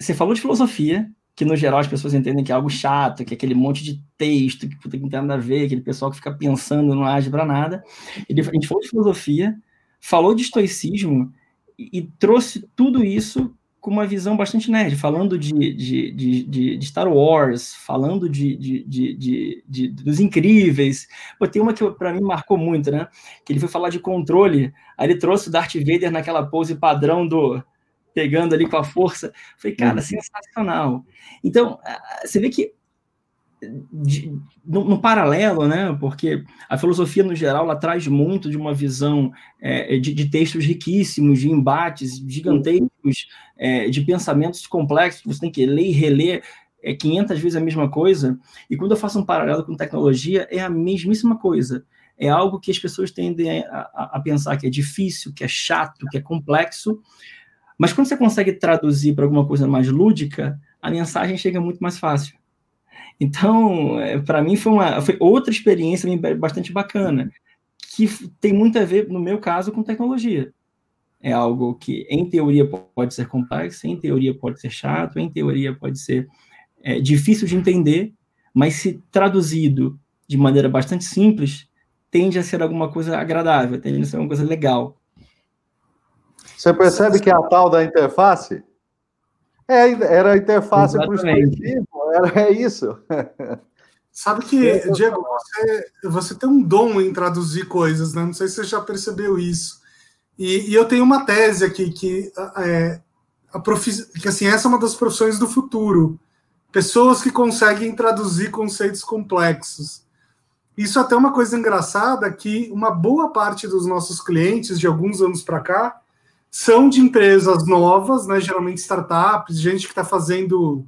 você falou de filosofia, que no geral as pessoas entendem que é algo chato, que é aquele monte de texto que puta, não tem nada a ver, aquele pessoal que fica pensando não age para nada. Ele, a gente falou de filosofia, falou de estoicismo e, e, trouxe tudo isso com uma visão bastante nerd, falando de, de, de, de Star Wars, falando de, de, de, dos incríveis. Pô, tem uma que para mim marcou muito, né? Que ele foi falar de controle, aí ele trouxe o Darth Vader naquela pose padrão do pegando ali com a força. Falei, cara, uhum. sensacional. Então, você vê que de, no, no, paralelo, né? Porque a filosofia no geral ela traz muito de uma visão é, de, de, textos riquíssimos, de embates gigantescos, é, de pensamentos complexos. Você tem que ler e reler é, 500 vezes a mesma coisa. E quando eu faço um paralelo com tecnologia, é a mesmíssima coisa. É algo que as pessoas tendem a, a pensar que é difícil, que é chato, que é complexo, mas quando você consegue traduzir para alguma coisa mais lúdica, a mensagem chega muito mais fácil. Então, é, para mim foi uma foi outra experiência bastante bacana, que tem muito a ver, no meu caso, com tecnologia. É algo que, em teoria, pode ser complexo, em teoria pode ser chato, em teoria pode ser é, difícil de entender, mas se traduzido de maneira bastante simples, tende a ser alguma coisa agradável, tende a ser alguma coisa legal. Você percebe que é a tal da interface? É, era a interface para o estoicismo, é isso. Sabe que, Diego, você, você tem um dom em traduzir coisas, né? Não sei se você já percebeu isso. E, e eu tenho uma tese aqui que, é, a profi... que assim, essa é uma das profissões do futuro. Pessoas que conseguem traduzir conceitos complexos. Isso é até uma coisa engraçada que uma boa parte dos nossos clientes de alguns anos para cá são de empresas novas, né, geralmente startups, gente que está fazendo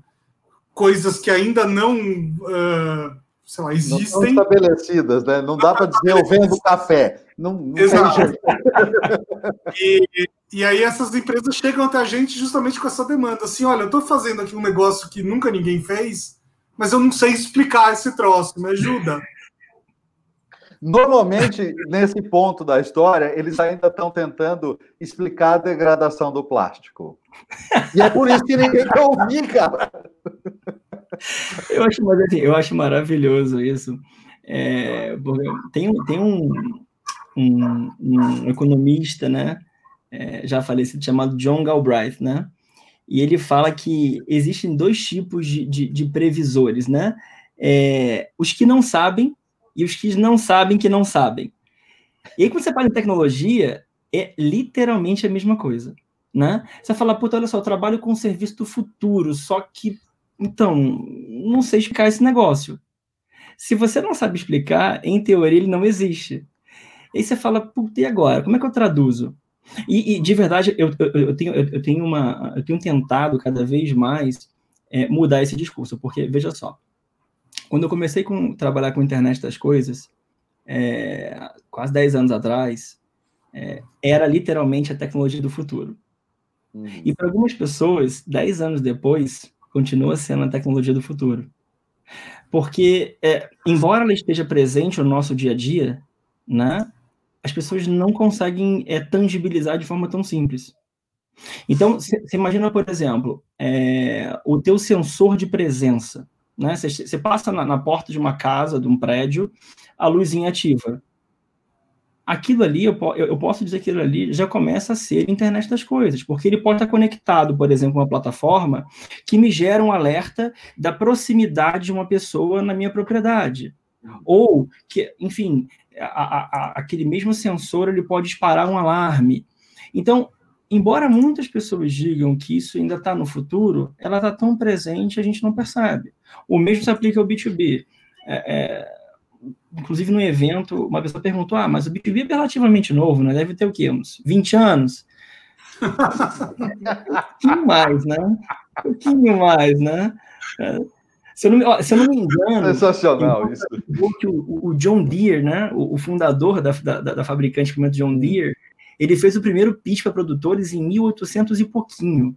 coisas que ainda não, uh, sei lá, existem. Não estabelecidas, né? Não, dá para dizer eu vendo café. Não, não Exato. [laughs] e, e aí essas empresas chegam até a gente justamente com essa demanda, assim, olha, eu estou fazendo aqui um negócio que nunca ninguém fez, mas eu não sei explicar esse troço, me ajuda. Normalmente, nesse ponto da história, eles ainda estão tentando explicar a degradação do plástico. E é por isso que ninguém quer ouvir, cara. Eu acho, assim, eu acho maravilhoso isso. É, tem tem um, um, um economista, né, é, já falecido, chamado John Galbraith, né? E ele fala que existem dois tipos de, de, de previsores, né? É, os que não sabem e os que não sabem que não sabem. E aí, quando você fala em tecnologia, é literalmente a mesma coisa. Né? Você fala, puta, olha só, eu trabalho com o serviço do futuro, só que, então, não sei explicar esse negócio. Se você não sabe explicar, em teoria ele não existe. Aí você fala, puta, e agora? Como é que eu traduzo? E, e de verdade, eu, eu, eu, tenho, eu, tenho uma, eu tenho tentado cada vez mais é, mudar esse discurso, porque, veja só, quando eu comecei a trabalhar com internet das coisas, é, quase 10 anos atrás, é, era literalmente a tecnologia do futuro. Uhum. E para algumas pessoas, 10 anos depois, continua sendo a tecnologia do futuro. Porque, é, embora ela esteja presente no nosso dia a dia, né, as pessoas não conseguem é, tangibilizar de forma tão simples. Então, você imagina, por exemplo, é, o teu sensor de presença. Você né? passa na, na, porta de uma casa, de um prédio, a luzinha ativa. Aquilo ali, eu, eu, posso dizer que aquilo ali já começa a ser internet das coisas, porque ele pode estar conectado, por exemplo, a uma plataforma que me gera um alerta da proximidade de uma pessoa na minha propriedade. Ou que, enfim, a, a, aquele mesmo sensor ele pode disparar um alarme. Então, embora muitas pessoas digam que isso ainda está no futuro, ela está tão presente a gente não percebe. O mesmo se aplica ao B2B. É, é, inclusive, no evento, uma pessoa perguntou: ah, mas o B2B é relativamente novo, né? Deve ter o quê? Uns 20 anos? [laughs] um pouquinho mais, né? Um pouquinho mais, né? É, se eu não, se eu não me engano. Sensacional isso. Que o, o, John Deere, né, o, o fundador da, da, da, fabricante de equipamento John Deere, ele fez o primeiro pitch para produtores em 1800 e pouquinho.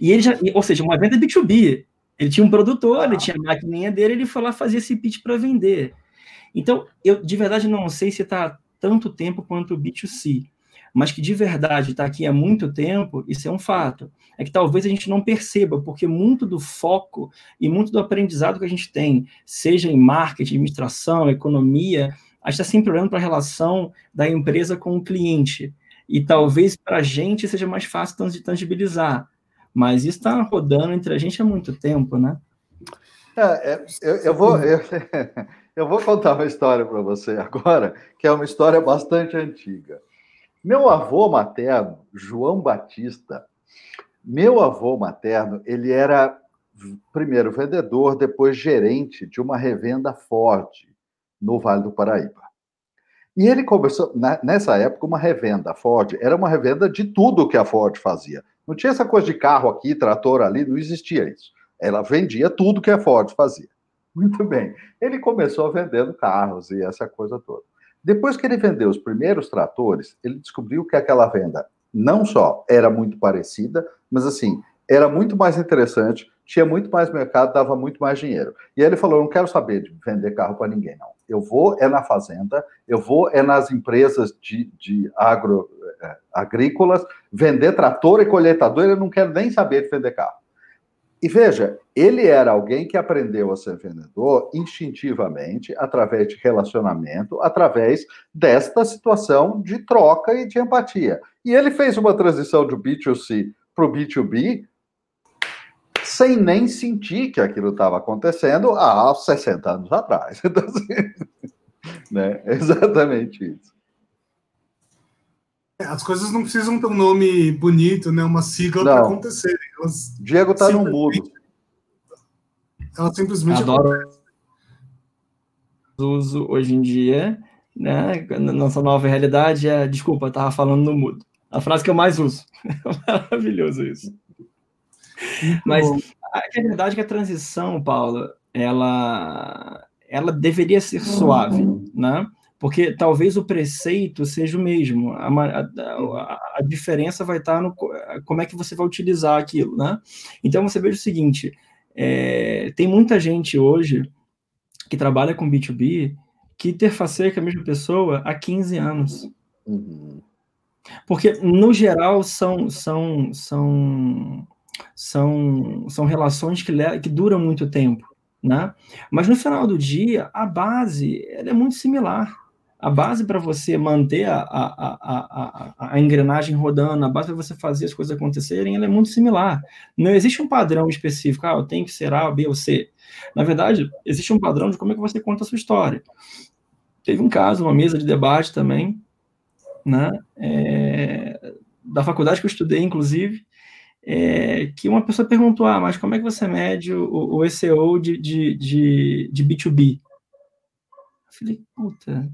E ele já, ou seja, uma venda B2B. Ele tinha um produtor, ele tinha a maquininha dele, ele foi lá fazer esse pitch para vender. Então, eu de verdade não sei se está tanto tempo quanto o B2C mas que de verdade está aqui há muito tempo, isso é um fato. É que talvez a gente não perceba, porque muito do foco e muito do aprendizado que a gente tem, seja em marketing, administração, economia, a gente está sempre olhando para a relação da empresa com o cliente. E talvez para a gente seja mais fácil de tangibilizar. Mas isso está rodando entre a gente há muito tempo, né? É, é, eu, eu, vou, eu, [laughs] eu vou contar uma história para você agora, que é uma história bastante antiga. Meu avô materno, João Batista, meu avô materno, ele era primeiro vendedor, depois gerente de uma revenda Ford no Vale do Paraíba. E ele começou, nessa época, uma revenda Ford, era uma revenda de tudo que a Ford fazia. Não tinha essa coisa de carro aqui, trator ali, não existia isso. Ela vendia tudo que a Ford fazia. [laughs] Muito bem. Ele começou vendendo carros e essa coisa toda. Depois que ele vendeu os primeiros tratores, ele descobriu que aquela venda não só era muito parecida, mas assim, era muito mais interessante, tinha muito mais mercado, dava muito mais dinheiro. E ele falou: não quero saber de vender carro para ninguém, não. Eu vou é na fazenda, eu vou é nas empresas de, de agro, eh, agrícolas, vender trator e colheitador, eu não quero nem saber de vender carro. E veja, ele era alguém que aprendeu a ser vendedor instintivamente, através de relacionamento, através desta situação de troca e de empatia. E ele fez uma transição do B2C para o B2B sem nem sentir que aquilo estava acontecendo há 60 anos atrás. [laughs] Então, assim, né? [laughs] exatamente isso. É, as coisas não precisam ter um nome bonito, né? Uma sigla para acontecerem. Elas Diego está no mudo. Ela simplesmente. Adoro. Uso hoje em dia, né? Nossa nova realidade é. Desculpa, eu tava falando no mudo. A frase que eu mais uso. [laughs] Maravilhoso isso. Mas a verdade é que a transição, Paula, ela, ela deveria ser suave, né? porque talvez o preceito seja o mesmo, a, a, a, diferença vai estar no como é que você vai utilizar aquilo, né? Então você veja o seguinte, é, tem muita gente hoje que trabalha com B2B que interfaceia com a mesma pessoa há 15 anos. Uhum. Porque, no geral, são, são, são, são, são relações que, que duram muito tempo. Né? Mas no final do dia, a base ela é muito similar a base para você manter a, a, a, a, engrenagem rodando, a base para você fazer as coisas acontecerem, ela é muito similar. Não existe um padrão específico, ah, eu tenho que ser A, B ou C. Na verdade, existe um padrão de como é que você conta a sua história. Teve um caso, uma mesa de debate também, né, é, da faculdade que eu estudei, inclusive, é, que uma pessoa perguntou, ah, mas como é que você mede o, o SEO de, de, de, de B2B? Eu falei, puta,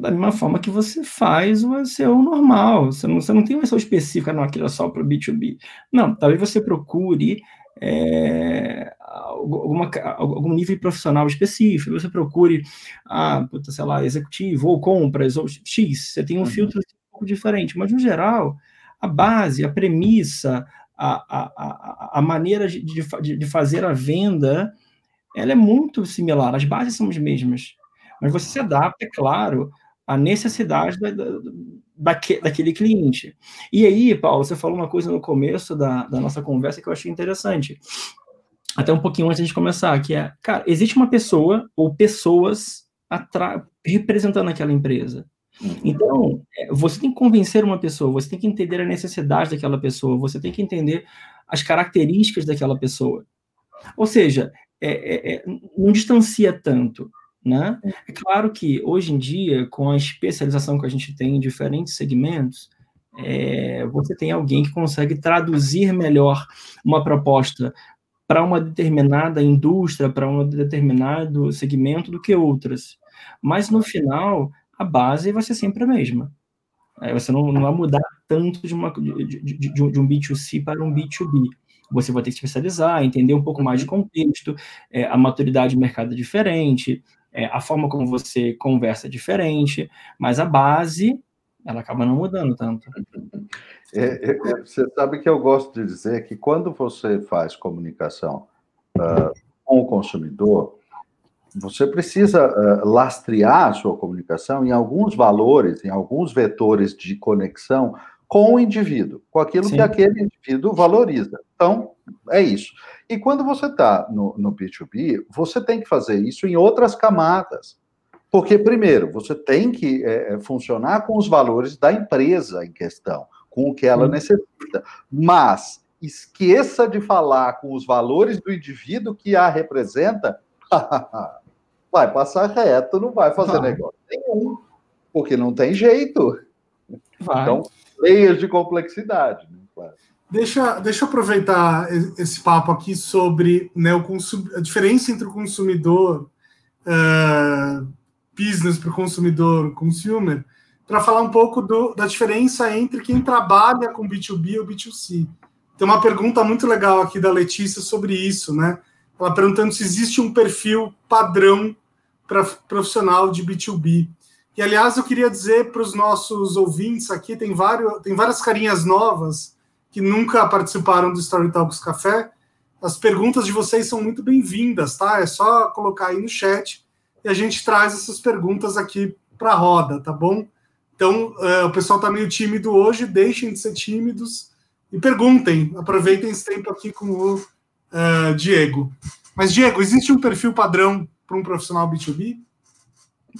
da mesma forma que você faz o SEO normal, você não, você não tem um SEO específico, não, aquilo é só para o B2B. Não, talvez você procure é, alguma, algum nível profissional específico, você procure, ah, puta, sei lá, executivo, ou compras, ou X, você tem um uhum. filtro um pouco diferente, mas no geral, a base, a premissa, a, a, a, maneira de, de, de fazer a venda, ela é muito similar, as bases são as mesmas mas você se adapta, é claro, à necessidade da, da, daque, daquele cliente. E aí, Paulo, você falou uma coisa no começo da, da nossa conversa que eu achei interessante, até um pouquinho antes de começar, que é, cara, existe uma pessoa ou pessoas representando aquela empresa. Então, é, você tem que convencer uma pessoa, você tem que entender a necessidade daquela pessoa, você tem que entender as características daquela pessoa. Ou seja, é, é, é não distancia tanto. Né? É claro que hoje em dia, com a especialização que a gente tem em diferentes segmentos, é, você tem alguém que consegue traduzir melhor uma proposta para uma determinada indústria, para um determinado segmento do que outras. Mas no final, a base vai ser sempre a mesma. É, você não, não vai mudar tanto de, uma, de, de, de, um B2C para um B2B. Você vai ter que especializar, entender um pouco mais de contexto, é, a maturidade do mercado é diferente, é, a forma como você conversa é diferente, mas a base, ela acaba não mudando tanto. É, é, você sabe que eu gosto de dizer que quando você faz comunicação uh, com o consumidor, você precisa uh, lastrear a sua comunicação em alguns valores, em alguns vetores de conexão com o indivíduo, com aquilo Sim. que aquele indivíduo valoriza. Então, é isso. E quando você está no, no B2B, você tem que fazer isso em outras camadas. Porque, primeiro, você tem que é, funcionar com os valores da empresa em questão, com o que ela necessita. Mas esqueça de falar com os valores do indivíduo que a representa, [laughs] vai passar reto, não vai fazer vai. negócio nenhum, porque não tem jeito. Vai. Então, layers de complexidade. Né? Claro. Deixa, deixa eu aproveitar esse papo aqui sobre né, o consum, a diferença entre o consumidor uh, business para o consumidor consumer, para falar um pouco do, da diferença entre quem trabalha com B2B e B2C. Tem uma pergunta muito legal aqui da Letícia sobre isso, né? Ela perguntando se existe um perfil padrão para profissional de B2B. E, aliás, eu queria dizer para os nossos ouvintes aqui, tem, vários, tem várias carinhas novas que nunca participaram do Story Talks Café. As perguntas de vocês são muito bem-vindas, tá? É só colocar aí no chat e a gente traz essas perguntas aqui para a roda, tá bom? Então, uh, o pessoal está meio tímido hoje, deixem de ser tímidos e perguntem. Aproveitem esse tempo aqui com o uh, Diego. Mas, Diego, existe um perfil padrão para um profissional B2B?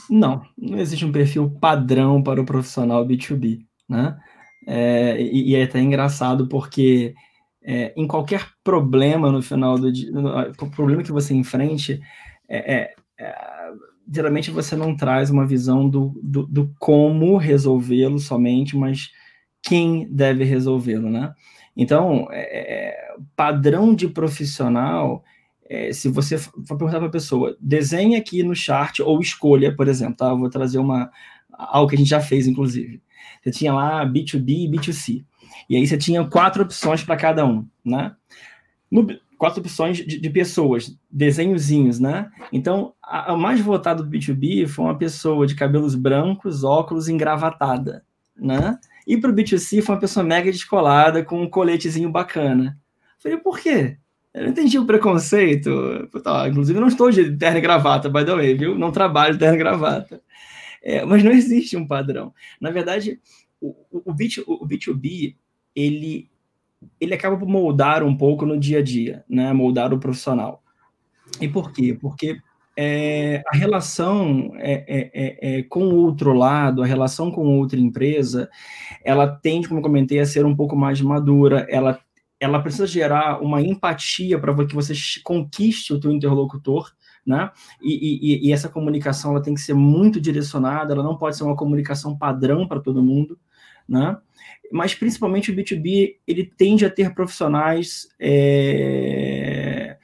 Não, não existe um perfil padrão para o profissional B2B, né? É, e, e, é até engraçado porque é, em qualquer problema no final do dia, no, problema que você enfrente, é, é, é, geralmente você não traz uma visão do, do, do como resolvê-lo somente, mas quem deve resolvê-lo, né? Então, é, padrão de profissional é, se você for perguntar para a pessoa, desenhe aqui no chart ou escolha, por exemplo, tá? Eu vou trazer uma algo que a gente já fez, inclusive. Você tinha lá B2B e B2C. E aí você tinha quatro opções para cada um, né? No, quatro opções de, de, pessoas, desenhozinhos, né? Então, a, mais votada do B2B foi uma pessoa de cabelos brancos, óculos engravatada, né? E para o B2C foi uma pessoa mega descolada com um coletezinho bacana. Falei, por quê? Eu não entendi o preconceito. Tá, inclusive, não estou de terno e gravata, by the way, viu? Não trabalho de terno e gravata. É, mas não existe um padrão. Na verdade, o, o, B2, o B2B, ele, ele acaba por moldar um pouco no dia a dia, né? Moldar o profissional. E por quê? Porque é, a relação é, é, é, é com o outro lado, a relação com outra empresa, ela tende, como eu comentei, a ser um pouco mais madura, ela ela precisa gerar uma empatia para que você conquiste o teu interlocutor, né? E, e, e, essa comunicação ela tem que ser muito direcionada, ela não pode ser uma comunicação padrão para todo mundo, né? Mas principalmente o B2B, ele tende a ter profissionais. É...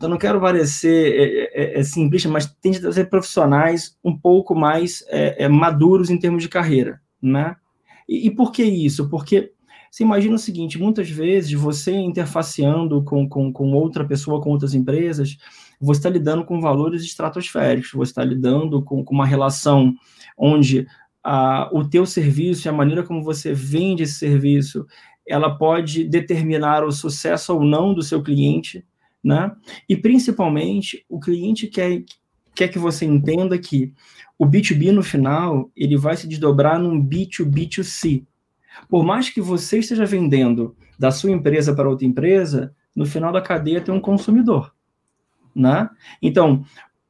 Eu não quero parecer é, é, é simplista, mas tende a ter profissionais um pouco mais é, é, maduros em termos de carreira, né? E, e por que isso? Porque você imagina o seguinte: muitas vezes você interfaceando com, com, com outra pessoa, com outras empresas, você está lidando com valores estratosféricos, você está lidando com, com, uma relação onde a, o teu serviço e a maneira como você vende esse serviço, ela pode determinar o sucesso ou não do seu cliente, né? E principalmente o cliente quer, quer que você entenda que o B2B no final ele vai se desdobrar num B2B2C. Por mais que você esteja vendendo da sua empresa para outra empresa, no final da cadeia tem um consumidor, né? Então,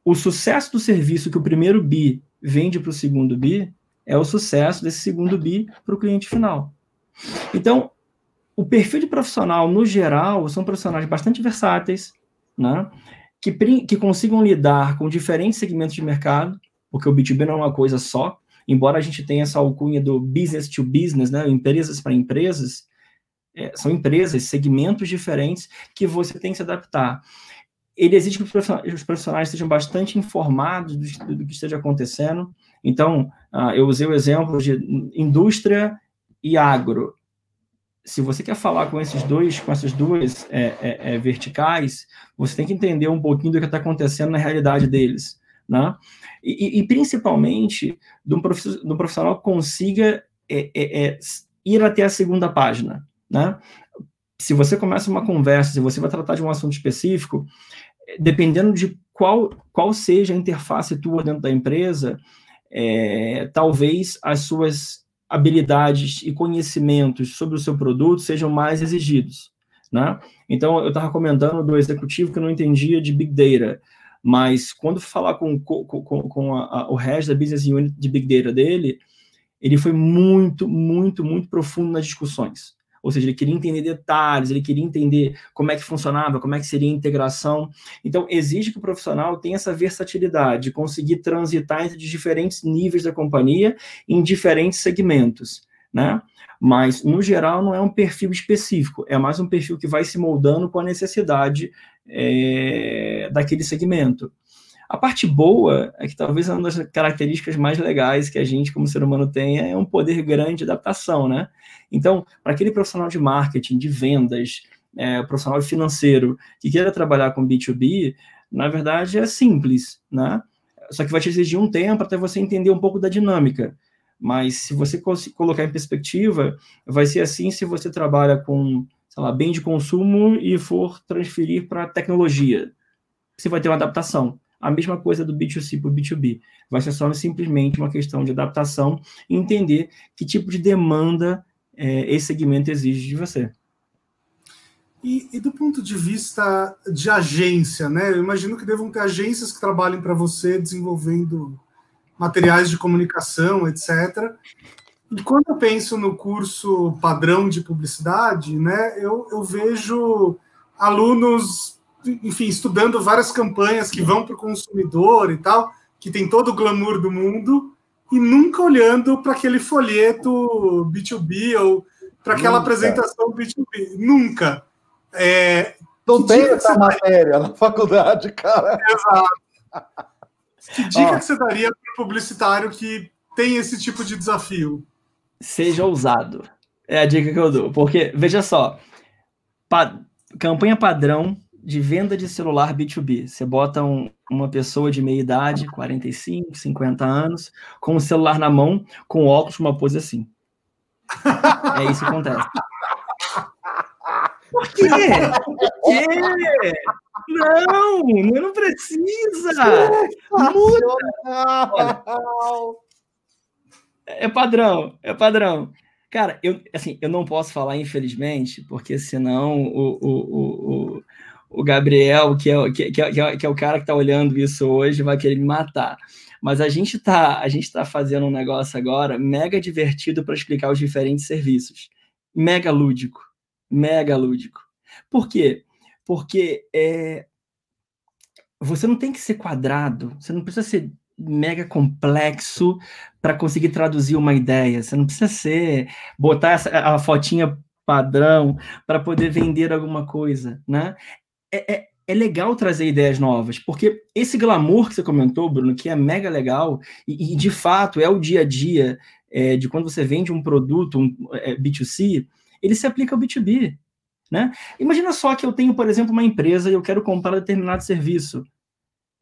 o sucesso do serviço que o primeiro B vende para o segundo B é o sucesso desse segundo B para o cliente final. Então, o perfil de profissional, no geral, são profissionais bastante versáteis, né? que, que consigam lidar com diferentes segmentos de mercado, porque o B2B não é uma coisa só, embora a gente tenha essa alcunha do business to business, né, empresas para empresas, é, são empresas, segmentos diferentes que você tem que se adaptar. Ele exige que os profissionais estejam bastante informados do, do que esteja acontecendo. Então, uh, eu usei o exemplo de indústria e agro. Se você quer falar com esses dois, com essas duas é, é, é verticais, você tem que entender um pouquinho do que está acontecendo na realidade deles né? E, e principalmente de um, profissional que consiga é, é, é, ir até a segunda página, né? Se você começa uma conversa, se você vai tratar de um assunto específico, dependendo de qual, qual seja a interface tua dentro da empresa, é, talvez as suas habilidades e conhecimentos sobre o seu produto sejam mais exigidos. Né? Então, eu estava comentando do executivo que não entendia de Big Data. Mas quando falar com, com, com a, a, o resto da business unit de Big Data dele, ele foi muito, muito, muito profundo nas discussões. Ou seja, ele queria entender detalhes, ele queria entender como é que funcionava, como é que seria a integração. Então, exige que o profissional tenha essa versatilidade, de conseguir transitar entre diferentes níveis da companhia em diferentes segmentos, né? Mas, no geral, não é um perfil específico, é mais um perfil que vai se moldando com a necessidade é, daquele segmento. A parte boa é que talvez uma das características mais legais que a gente, como ser humano, tem é um poder grande de adaptação, né? Então, para aquele profissional de marketing, de vendas, é, profissional financeiro que queira trabalhar com B2B, na verdade é simples, né? Só que vai te exigir um tempo até você entender um pouco da dinâmica. Mas se você colocar em perspectiva, vai ser assim se você trabalha com sei lá, bem de consumo e for transferir para tecnologia. Você vai ter uma adaptação. A mesma coisa do B2C para o B2B. Vai ser só simplesmente uma questão de adaptação e entender que tipo de demanda é, esse segmento exige de você. E, e, do ponto de vista de agência, né? Eu imagino que devam ter agências que trabalhem para você desenvolvendo materiais de comunicação, etc. E quando eu penso no curso padrão de publicidade, né, eu, eu vejo alunos, enfim, estudando várias campanhas que vão para o consumidor e tal, que tem todo o glamour do mundo, e nunca olhando para aquele folheto B2B ou para aquela nunca. apresentação B2B. Nunca. É, Não tem essa matéria na faculdade, cara. Exato. Que dica que você daria para o publicitário que tem esse tipo de desafio? Seja ousado. É a dica que eu dou. Porque, veja só, pa campanha padrão de venda de celular B2B. Você bota um, uma pessoa de meia idade, 45, 50 anos, com o celular na mão, com óculos, uma pose assim. É isso que acontece. Por quê? Por quê? Não, não precisa. Muda. Olha, é padrão, é padrão. Cara, eu, assim, eu não posso falar, infelizmente, porque senão o, o, o, o Gabriel, que é, que, que, é, que é o cara que está olhando isso hoje, vai querer me matar. Mas a gente está a gente tá fazendo um negócio agora mega divertido para explicar os diferentes serviços. Mega lúdico. Mega lúdico. Por quê? Porque é, você não tem que ser quadrado, você não precisa ser mega complexo para conseguir traduzir uma ideia. Você não precisa ser botar essa, a fotinha padrão para poder vender alguma coisa, né? É, é, é, legal trazer ideias novas, porque esse glamour que você comentou, Bruno, que é mega legal e, e de fato é o dia a dia é, de quando você vende um produto um, é, B2C, ele se aplica ao B2B. Né? Imagina só que eu tenho, por exemplo, uma empresa e eu quero comprar determinado serviço.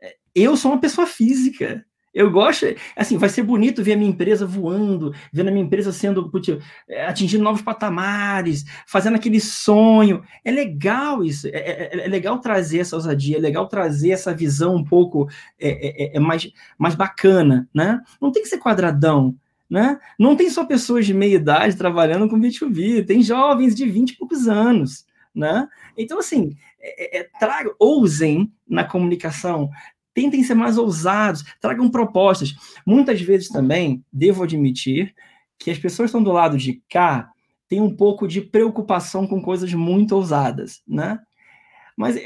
É, eu sou uma pessoa física. Eu gosto, assim, vai ser bonito ver a minha empresa voando, vendo a minha empresa sendo putz, é, atingindo novos patamares, fazendo aquele sonho. É legal isso, é, é, é legal trazer essa ousadia, é legal trazer essa visão um pouco é, é, mais, mais bacana, né? Não tem que ser quadradão, né? Não tem só pessoas de meia idade trabalhando com B2B, tem jovens de 20 e poucos anos, né? Então, assim, é, é, traga, ousem na comunicação, tentem ser mais ousados, tragam propostas. Muitas vezes também, devo admitir, que as pessoas que estão do lado de cá têm um pouco de preocupação com coisas muito ousadas, né? Mas,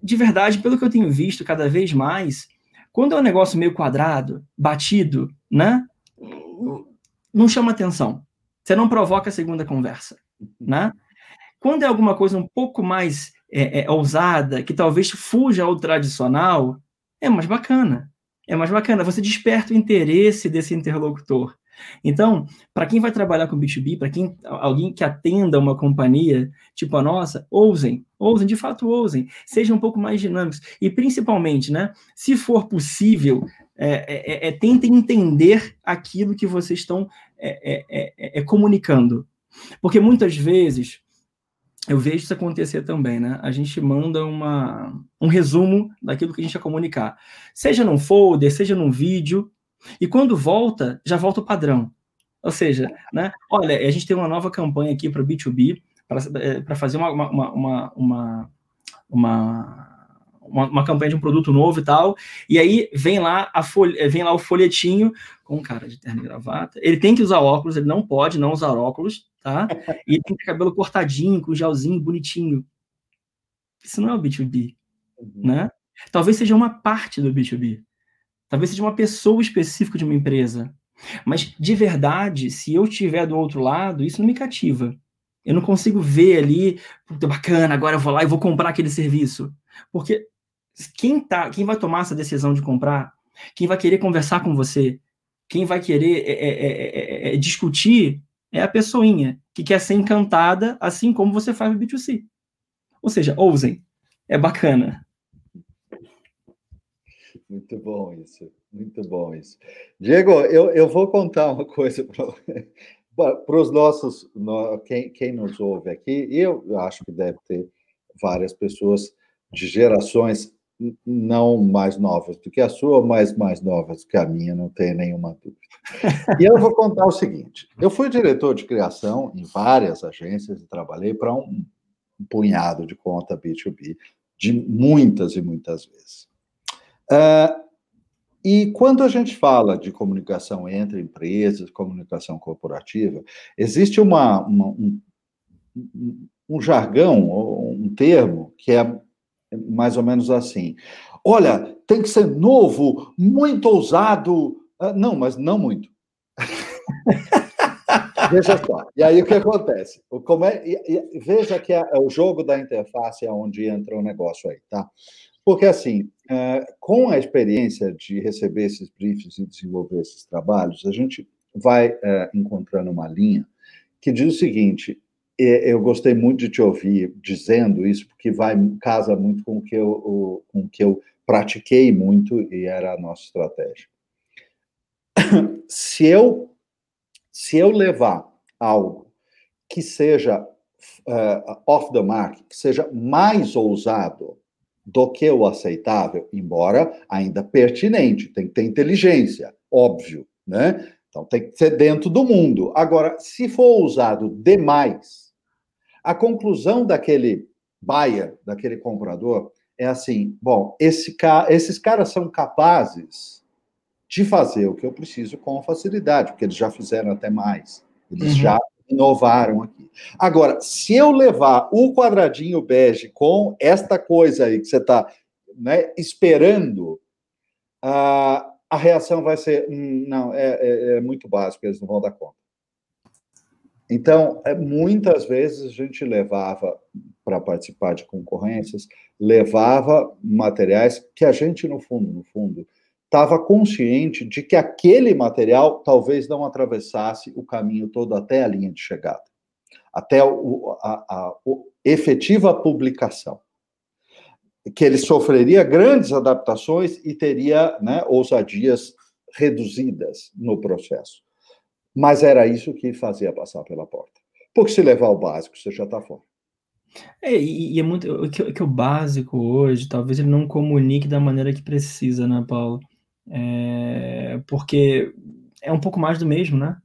de verdade, pelo que eu tenho visto cada vez mais, quando é um negócio meio quadrado, batido, né? não chama atenção. Você não provoca a segunda conversa, né? Quando é alguma coisa um pouco mais é, é, ousada, que talvez fuja ao tradicional, é mais bacana. É mais bacana. Você desperta o interesse desse interlocutor. Então, para quem vai trabalhar com B2B, para quem alguém que atenda uma companhia tipo a nossa, ousem, ousem, de fato ousem, sejam um pouco mais dinâmicos e principalmente, né, se for possível, é, é, é, é, tentem entender aquilo que vocês estão é, é, comunicando. Porque muitas vezes eu vejo isso acontecer também, né? A gente manda uma, um resumo daquilo que a gente ia comunicar. Seja num folder, seja num vídeo, e quando volta, já volta o padrão. Ou seja, né? Olha, a gente tem uma nova campanha aqui para B2B, para fazer uma, uma, uma, uma, uma uma, uma, campanha de um produto novo e tal, e aí vem lá, a folha, vem lá o folhetinho com um cara de terno e gravata. Ele tem que usar óculos, ele não pode não usar óculos, tá? E ele tem que ter cabelo cortadinho, com gelzinho, bonitinho. Isso não é o B2B, uhum. né? Talvez seja uma parte do B2B. Talvez seja uma pessoa específica de uma empresa. Mas, de verdade, se eu estiver do outro lado, isso não me cativa. Eu não consigo ver ali, puta, bacana, agora eu vou lá e vou comprar aquele serviço. Porque quem tá, quem vai tomar essa decisão de comprar, quem vai querer conversar com você, quem vai querer é, é, é, discutir é a pessoinha que quer ser encantada, assim como você faz no B2C. Ou seja, ousem, é bacana. Muito bom isso, muito bom isso. Diego, eu, eu vou contar uma coisa para os nossos, quem, quem nos ouve aqui, eu acho que deve ter várias pessoas de gerações não mais novas do que a sua, mas mais novas do que a minha, não tenho nenhuma dúvida. E eu vou contar o seguinte: eu fui diretor de criação em várias agências e trabalhei para um, um punhado de conta B2B, de muitas e muitas vezes. Uh, e quando a gente fala de comunicação entre empresas, comunicação corporativa, existe uma, uma um, um jargão, um termo que é mais ou menos assim. Olha, tem que ser novo, muito ousado. Ah, não, mas não muito. [laughs] veja só. E aí o que acontece? Como é, veja que é, o jogo da interface é onde entra o negócio aí, tá? Porque, assim, é, com a experiência de receber esses briefs e desenvolver esses trabalhos, a gente vai é, encontrando uma linha que diz o seguinte: eu gostei muito de te ouvir dizendo isso, porque vai casa muito com o que eu, com o que eu pratiquei muito e era a nossa estratégia. Se eu, se eu levar algo que seja uh, off the mark, que seja mais ousado do que o aceitável, embora ainda pertinente, tem que ter inteligência, óbvio, né? Então tem que ser dentro do mundo. Agora, se for usado demais, a conclusão daquele buyer, daquele comprador, é assim: bom, esse esses caras são capazes de fazer o que eu preciso com facilidade, porque eles já fizeram até mais. Eles uhum. já inovaram aqui. Agora, se eu levar o quadradinho bege com esta coisa aí que você está né, esperando, uh, a reação vai ser: hum, não, é, é, é, muito básico, eles não vão dar conta. Então, é, muitas vezes a gente levava para participar de concorrências, levava materiais que a gente, no fundo, no fundo, estava consciente de que aquele material talvez não atravessasse o caminho todo até a linha de chegada, até o, a, a, a efetiva publicação que ele sofreria grandes adaptações e teria né, ousadias reduzidas no processo. Mas era isso que fazia passar pela porta. Porque se levar o básico, você já está fora. É, e, e, é muito que, que, o básico hoje, talvez ele não comunique da maneira que precisa, né, Paulo? É, porque é um pouco mais do mesmo, né?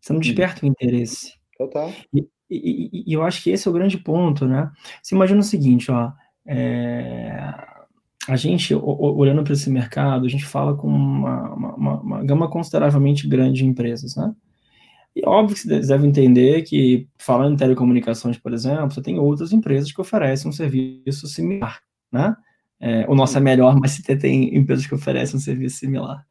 Você não desperta o interesse. Total. E, e, e, eu acho que esse é o grande ponto, né? Você imagina o seguinte, ó, é, a gente, olhando para esse mercado, a gente fala com uma, uma, uma, gama consideravelmente grande de empresas, né? E óbvio que vocês devem entender que, falando em telecomunicações, por exemplo, você tem outras empresas que oferecem um serviço similar, né? É, o nosso é melhor, mas você tem empresas que oferecem um serviço similar.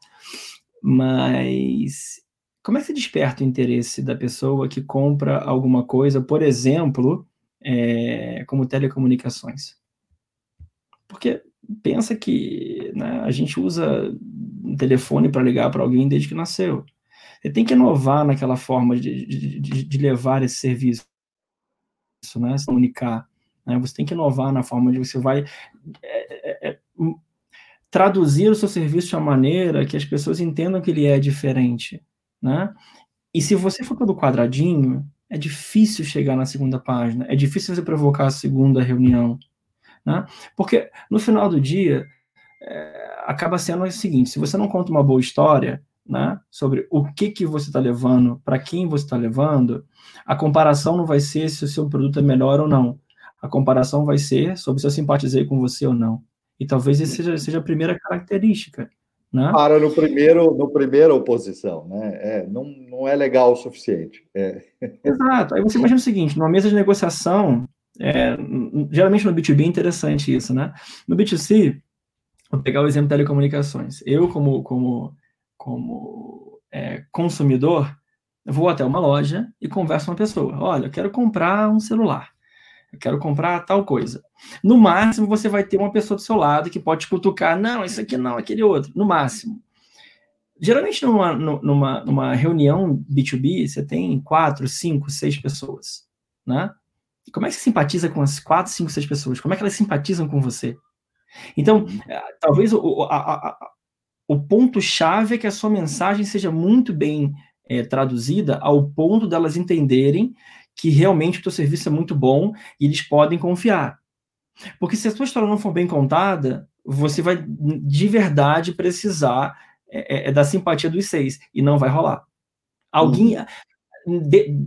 Mas como é que você desperta o interesse da pessoa que compra alguma coisa, por exemplo, é, como telecomunicações? Porque pensa que né, a gente usa um telefone para ligar para alguém desde que nasceu. Você tem que inovar naquela forma de, de, de levar esse serviço, né, se comunicar. Né? Você tem que inovar na forma de você vai é, é, é hum, traduzir o seu serviço de uma maneira que as pessoas entendam que ele é diferente. Né? E se você for pelo quadradinho, é difícil chegar na segunda página, é difícil você provocar a segunda reunião. Né? Porque no final do dia, é, acaba sendo o seguinte: se você não conta uma boa história né, sobre o que, que você está levando, para quem você está levando, a comparação não vai ser se o seu produto é melhor ou não. A comparação vai ser sobre se eu simpatizei com você ou não. E talvez essa seja, seja a primeira característica. Né? Para no primeiro, no primeira oposição, né? É, não, não é legal o suficiente. É. Exato. Aí você imagina o seguinte: numa mesa de negociação, é, geralmente no B2B é interessante isso, né? No B2C, vou pegar o exemplo de telecomunicações. Eu, como, como, como é, consumidor, vou até uma loja e converso com uma pessoa. Olha, eu quero comprar um celular. Eu quero comprar tal coisa. No máximo, você vai ter uma pessoa do seu lado que pode cutucar. Não, isso aqui não, aquele outro. No máximo. Geralmente, numa, numa, numa reunião B2B, você tem quatro, cinco, seis pessoas, né? como é que você simpatiza com as quatro, cinco, seis pessoas? Como é que elas simpatizam com você? Então, eh, talvez o, a, a, o ponto-chave é que a sua mensagem seja muito bem é, traduzida ao ponto delas entenderem que realmente o teu serviço é muito bom e eles podem confiar. Porque se a sua história não for bem contada, você vai de verdade precisar é, é, da simpatia dos seis e não vai rolar. Alguém, uhum de,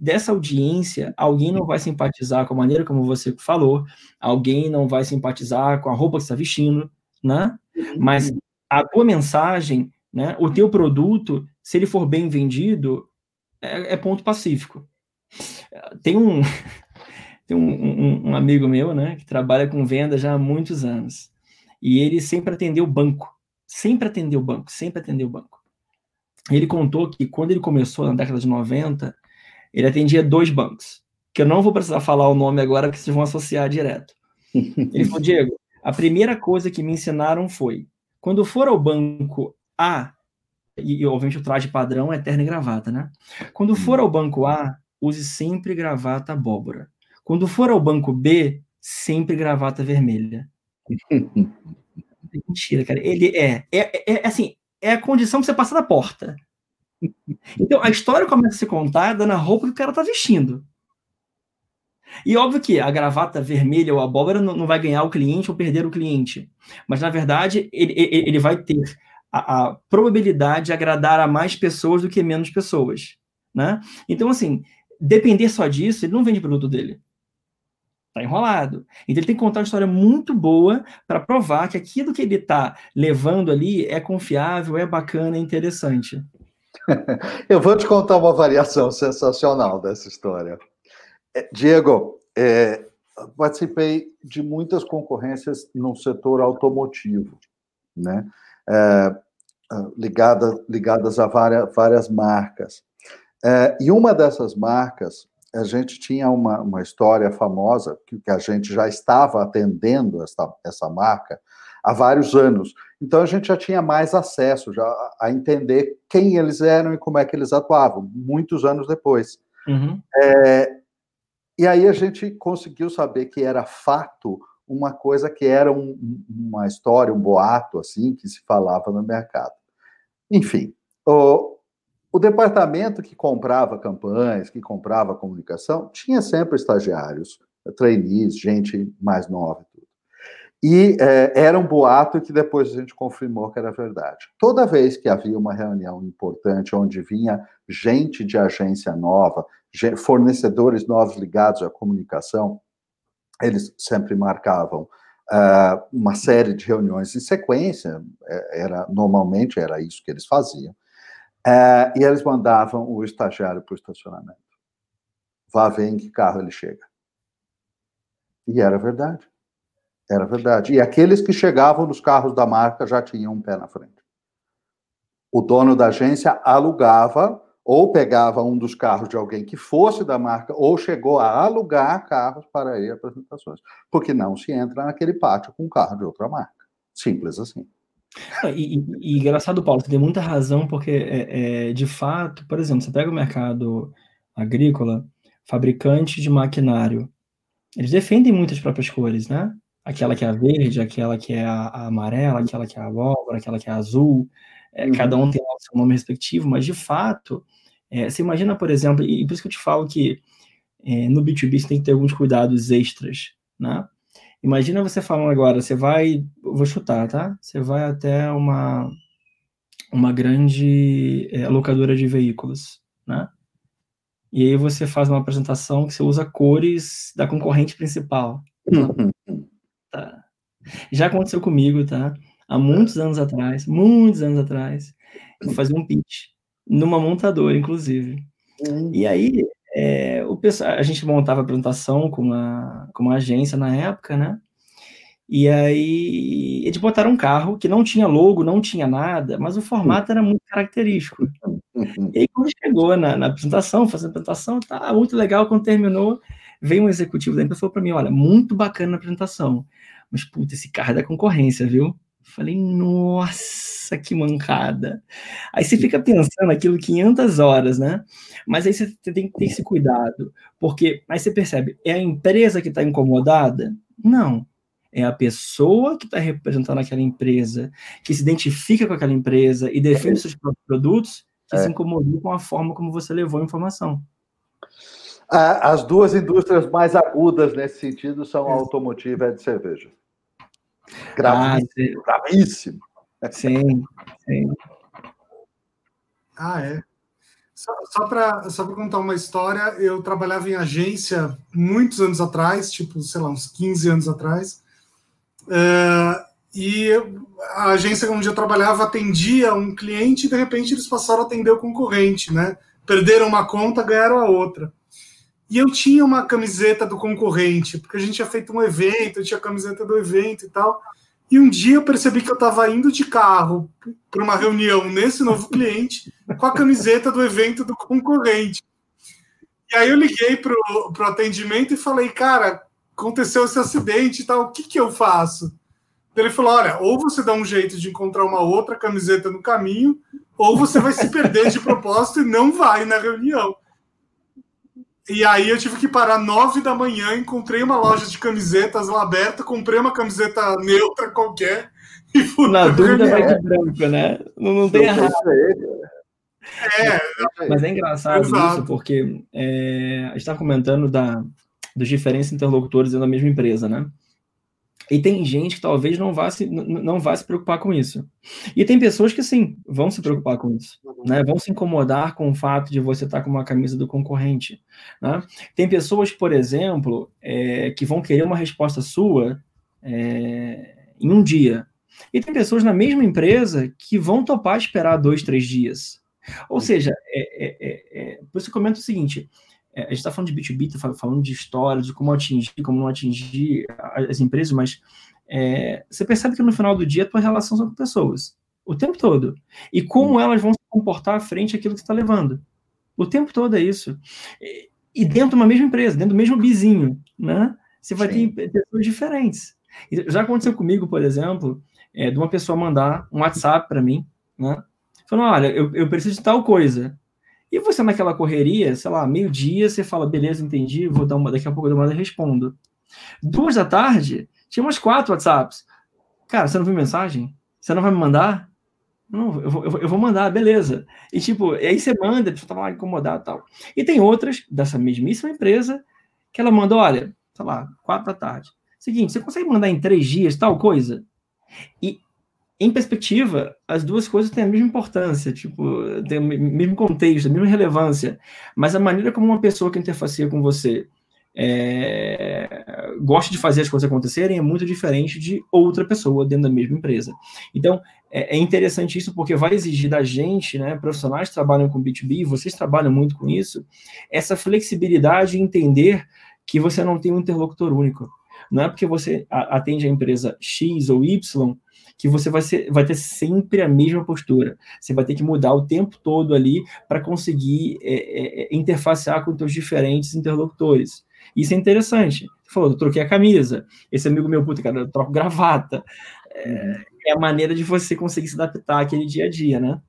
dessa audiência, alguém não vai simpatizar com a maneira como você falou, alguém não vai simpatizar com a roupa que está vestindo, né? Mas a tua mensagem, né, o teu produto, se ele for bem vendido, é, é ponto pacífico. Tem um [laughs] tem um, um, um, amigo meu, né, que trabalha com venda já há muitos anos, e ele sempre atendeu banco, sempre atendeu banco, sempre atendeu banco ele contou que quando ele começou na década de 90, ele atendia dois bancos, que eu não vou precisar falar o nome agora, porque vocês vão associar direto. Ele falou, Diego, a primeira coisa que me ensinaram foi, quando for ao banco A, e, obviamente o traje padrão é terno e gravata, né? Quando for ao banco A, use sempre gravata abóbora. Quando for ao banco B, sempre gravata vermelha. [laughs] Mentira, cara. Ele é, é, é, assim, é a condição para você passar da porta. Então, a história começa a ser contada na roupa que o cara tá vestindo. E óbvio que a gravata vermelha ou abóbora não, não vai ganhar o cliente ou perder o cliente. Mas, na verdade, ele, ele vai ter a, a, probabilidade de agradar a mais pessoas do que menos pessoas. Né? Então, assim, depender só disso, ele não vende produto dele. Está enrolado. Então ele tem que contar uma história muito boa para provar que aquilo que ele está levando ali é confiável, é bacana, é interessante. [laughs] Eu vou te contar uma variação sensacional dessa história. É, Diego, é, participei de muitas concorrências no setor automotivo, né? É, uh, ligada, ligadas a várias, várias marcas. É, e uma dessas marcas, a gente tinha uma, uma história famosa, que, que a gente já estava atendendo essa, essa marca há vários anos. Então a gente já tinha mais acesso já a entender quem eles eram e como é que eles atuavam, muitos anos depois. Uhum. É, e aí a gente conseguiu saber que era fato uma coisa que era um, uma história, um boato, assim, que se falava no mercado. Enfim, o, o departamento que comprava campanhas, que comprava comunicação, tinha sempre estagiários, trainees, gente mais nova. E é, era um boato que depois a gente confirmou que era verdade. Toda vez que havia uma reunião importante onde vinha gente de agência nova, fornecedores novos ligados à comunicação, eles sempre marcavam uh, uma série de reuniões em sequência, é, era normalmente era isso que eles faziam, uh, e eles mandavam o estagiário para o estacionamento. Vá ver em que carro ele chega. E era verdade. Era verdade. E aqueles que chegavam nos carros da marca já tinham um pé na frente. O dono da agência alugava ou pegava um dos carros de alguém que fosse da marca, ou chegou a alugar carros para ir apresentações. Porque não se entra naquele pátio com um carro de outra marca. Simples assim. E, e, e engraçado, Paulo, você tem muita razão, porque, é, é, de fato, por exemplo, você pega o mercado agrícola, fabricante de maquinário, eles defendem muitas próprias cores, né? Aquela que é a verde, aquela que é a, a amarela, aquela que é a abóbora, aquela que é a azul. É, uhum. Cada um tem o seu nome respectivo, mas, de fato, é, você imagina, por exemplo, e por isso que eu te falo que é, no B2B você tem que ter alguns cuidados extras, né? Imagina você falando agora, você vai, vou chutar, tá? Você vai até uma, uma grande é, locadora de veículos, né? E aí você faz uma apresentação que você usa cores da concorrente principal. Tá? Já aconteceu comigo, tá? Há muitos anos atrás, muitos anos atrás, eu fazia um pitch numa montadora, inclusive. Uhum. E aí, é, o pessoal, a gente montava a apresentação com uma, com uma agência na época, né? E aí, eles botaram um carro que não tinha logo, não tinha nada, mas o formato era muito característico. [laughs] E aí, quando chegou na, na apresentação, fazendo a apresentação, tá muito legal. Quando terminou, veio um executivo da empresa e falou para mim: Olha, muito bacana a apresentação, mas puta, esse carro é da concorrência, viu? Falei, nossa, que mancada. Aí você fica pensando aquilo 500 horas, né? Mas aí você tem que ter esse cuidado, porque aí você percebe, é a empresa que está incomodada? Não. É a pessoa que está representando aquela empresa, que se identifica com aquela empresa e defende é. seus próprios produtos, que é. se incomodou com a forma como você levou a informação. As duas indústrias mais agudas nesse sentido são a automotiva e a de cerveja. Gravíssimo, ah, gravíssimo. Sim, sim. Ah, é. Só, só para só contar uma história, eu trabalhava em agência muitos anos atrás, tipo, sei lá, uns 15 anos atrás. Uh, e a agência onde eu trabalhava atendia um cliente e de repente eles passaram a atender o concorrente, né? Perderam uma conta, ganharam a outra. E eu tinha uma camiseta do concorrente, porque a gente tinha feito um evento, eu tinha a camiseta do evento e tal. E um dia eu percebi que eu estava indo de carro para uma reunião nesse novo cliente com a camiseta do evento do concorrente. E aí eu liguei para o atendimento e falei, cara, aconteceu esse acidente e tal, o que, que eu faço? Ele falou: olha, ou você dá um jeito de encontrar uma outra camiseta no caminho, ou você vai se perder de propósito e não vai na reunião. E aí eu tive que parar nove da manhã, encontrei uma loja de camisetas lá aberta, comprei uma camiseta neutra qualquer [laughs] e fui. Na dúvida vai de branco, né? Não, não tem errado. É, mas é engraçado exato. isso, porque é, a gente está comentando da, dos diferentes interlocutores da mesma empresa, né? E tem gente que talvez não vá se, não vá se preocupar com isso. E tem pessoas que sim, vão se preocupar com isso. Né? Vão se incomodar com o fato de você estar com uma camisa do concorrente. Né? Tem pessoas, por exemplo, é, que vão querer uma resposta sua é, em um dia. E tem pessoas na mesma empresa que vão topar esperar dois, três dias. Ou seja, é, é, é, é por isso eu comento o seguinte: a gente está falando de B2B, está falando de história, de como atingir, como não atingir as empresas, mas é, você percebe que no final do dia a tua relação são com pessoas. O tempo todo. E como elas vão se comportar à frente daquilo que você está levando. O tempo todo é isso. E dentro de uma mesma empresa, dentro do mesmo bizinho, né? Você vai Sim. ter pessoas diferentes. Já aconteceu comigo, por exemplo, é, de uma pessoa mandar um WhatsApp para mim, né? Falando, olha, eu, eu preciso de tal coisa. E você naquela correria, sei lá, meio-dia, você fala, beleza, entendi, vou dar uma, daqui a pouco eu dou uma respondo. Duas da tarde, tinha umas quatro WhatsApps. Cara, você não viu mensagem? Você não vai me mandar? Não, eu vou, eu vou mandar, beleza. E tipo, aí você manda, a pessoa tá lá incomodada e tal. E tem outras dessa mesmíssima empresa que ela manda, olha, sei lá, quatro da tarde. Seguinte, você consegue mandar em três dias tal coisa? E em perspectiva, as duas coisas têm a mesma importância, tipo, tem o mesmo contexto, a mesma relevância, mas a maneira como uma pessoa que interfacia com você é, gosta de fazer as coisas acontecerem é muito diferente de outra pessoa dentro da mesma empresa. Então, é, é interessante isso porque vai exigir da gente, né, profissionais que trabalham com B2B, vocês trabalham muito com isso, essa flexibilidade de entender que você não tem um interlocutor único. Não é porque você atende a empresa X ou Y que você vai, ser, vai ter sempre a mesma postura. Você vai ter que mudar o tempo todo ali para conseguir é, é, é, interfacear com os diferentes interlocutores. Isso é interessante. Você falou, eu troquei a camisa. Esse amigo meu, puta, cara, eu troco gravata. É, é a maneira de você conseguir se adaptar àquele dia a dia, né?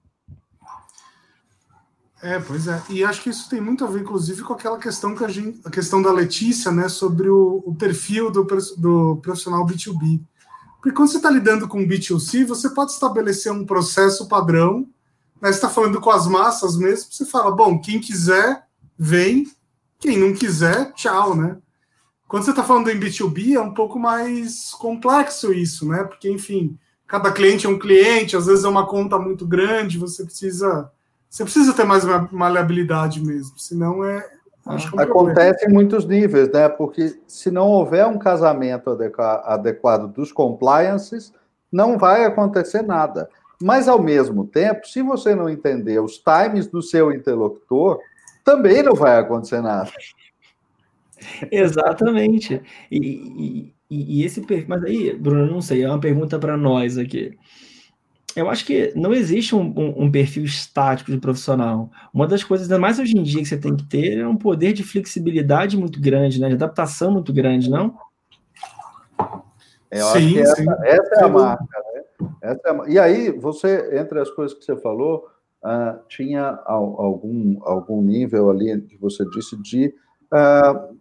É, pois é. E acho que isso tem muito a ver, inclusive, com aquela questão que a, gente, a questão da Letícia, né, sobre o, o perfil do, do profissional B2B. Porque quando você está lidando com B2C, você pode estabelecer um processo padrão, né? Você está falando com as massas mesmo, você fala, bom, quem quiser, vem, quem não quiser, tchau, né? Quando você está falando em B2B, é um pouco mais complexo isso, né? Porque, enfim, cada cliente é um cliente, às vezes é uma conta muito grande, você precisa. Você precisa ter mais maleabilidade mesmo, senão é, é Acontece em muitos níveis, né? Porque se não houver um casamento adequado dos compliances, não vai acontecer nada. Mas, ao mesmo tempo, se você não entender os times do seu interlocutor, também não vai acontecer nada. [laughs] Exatamente. E, e, e esse. Mas aí, Bruno, não sei, é uma pergunta para nós aqui eu acho que não existe um, um, um, perfil estático de profissional. Uma das coisas, ainda mais hoje em dia, que você tem que ter é um poder de flexibilidade muito grande, né? de adaptação muito grande, não? Eu sim, essa, sim. essa, é a marca. Né? Essa é a, e aí, você, entre as coisas que você falou, uh, tinha algum, algum nível ali que você disse de uh,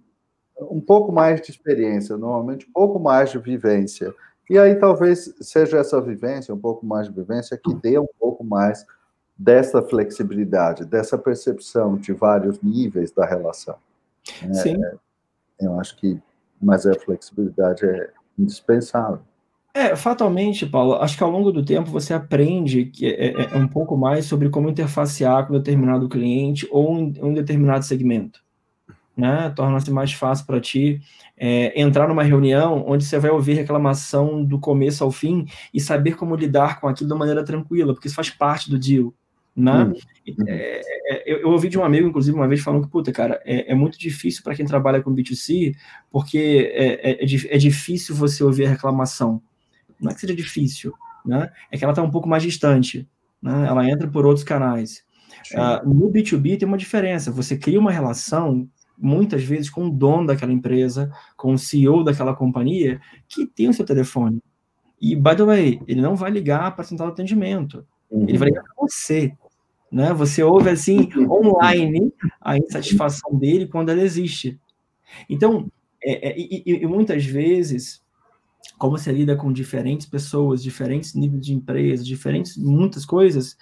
um pouco mais de experiência, normalmente um pouco mais de vivência. E aí talvez seja essa vivência, um pouco mais de vivência, que dê um pouco mais dessa flexibilidade, dessa percepção de vários níveis da relação. É, Sim. É, eu acho que, mas a flexibilidade é indispensável. É, fatalmente, Paulo, acho que ao longo do tempo você aprende que é, é, é um pouco mais sobre como interfacear com determinado cliente ou um, um determinado segmento né? Torna-se mais fácil para ti é, entrar numa reunião onde você vai ouvir reclamação do começo ao fim e saber como lidar com aquilo de uma maneira tranquila, porque isso faz parte do deal. Né? Uhum. É, é, eu, eu, ouvi de um amigo, inclusive, uma vez falando que, puta, cara, é, é muito difícil para quem trabalha com B2C, porque é, é, é, difícil você ouvir a reclamação. Não é que seja difícil, né? É que ela está um pouco mais distante, né? Ela entra por outros canais. Uh, no B2B tem uma diferença. Você cria uma relação muitas vezes com o dono daquela empresa, com o CEO daquela companhia, que tem o seu telefone. E, by the way, ele não vai ligar para central de atendimento. Uhum. Ele vai ligar para você. Né? Você ouve, assim, online, a insatisfação dele quando ela existe. Então, é, é, e, e, muitas vezes, como você lida com diferentes pessoas, diferentes níveis de empresa, diferentes, muitas coisas,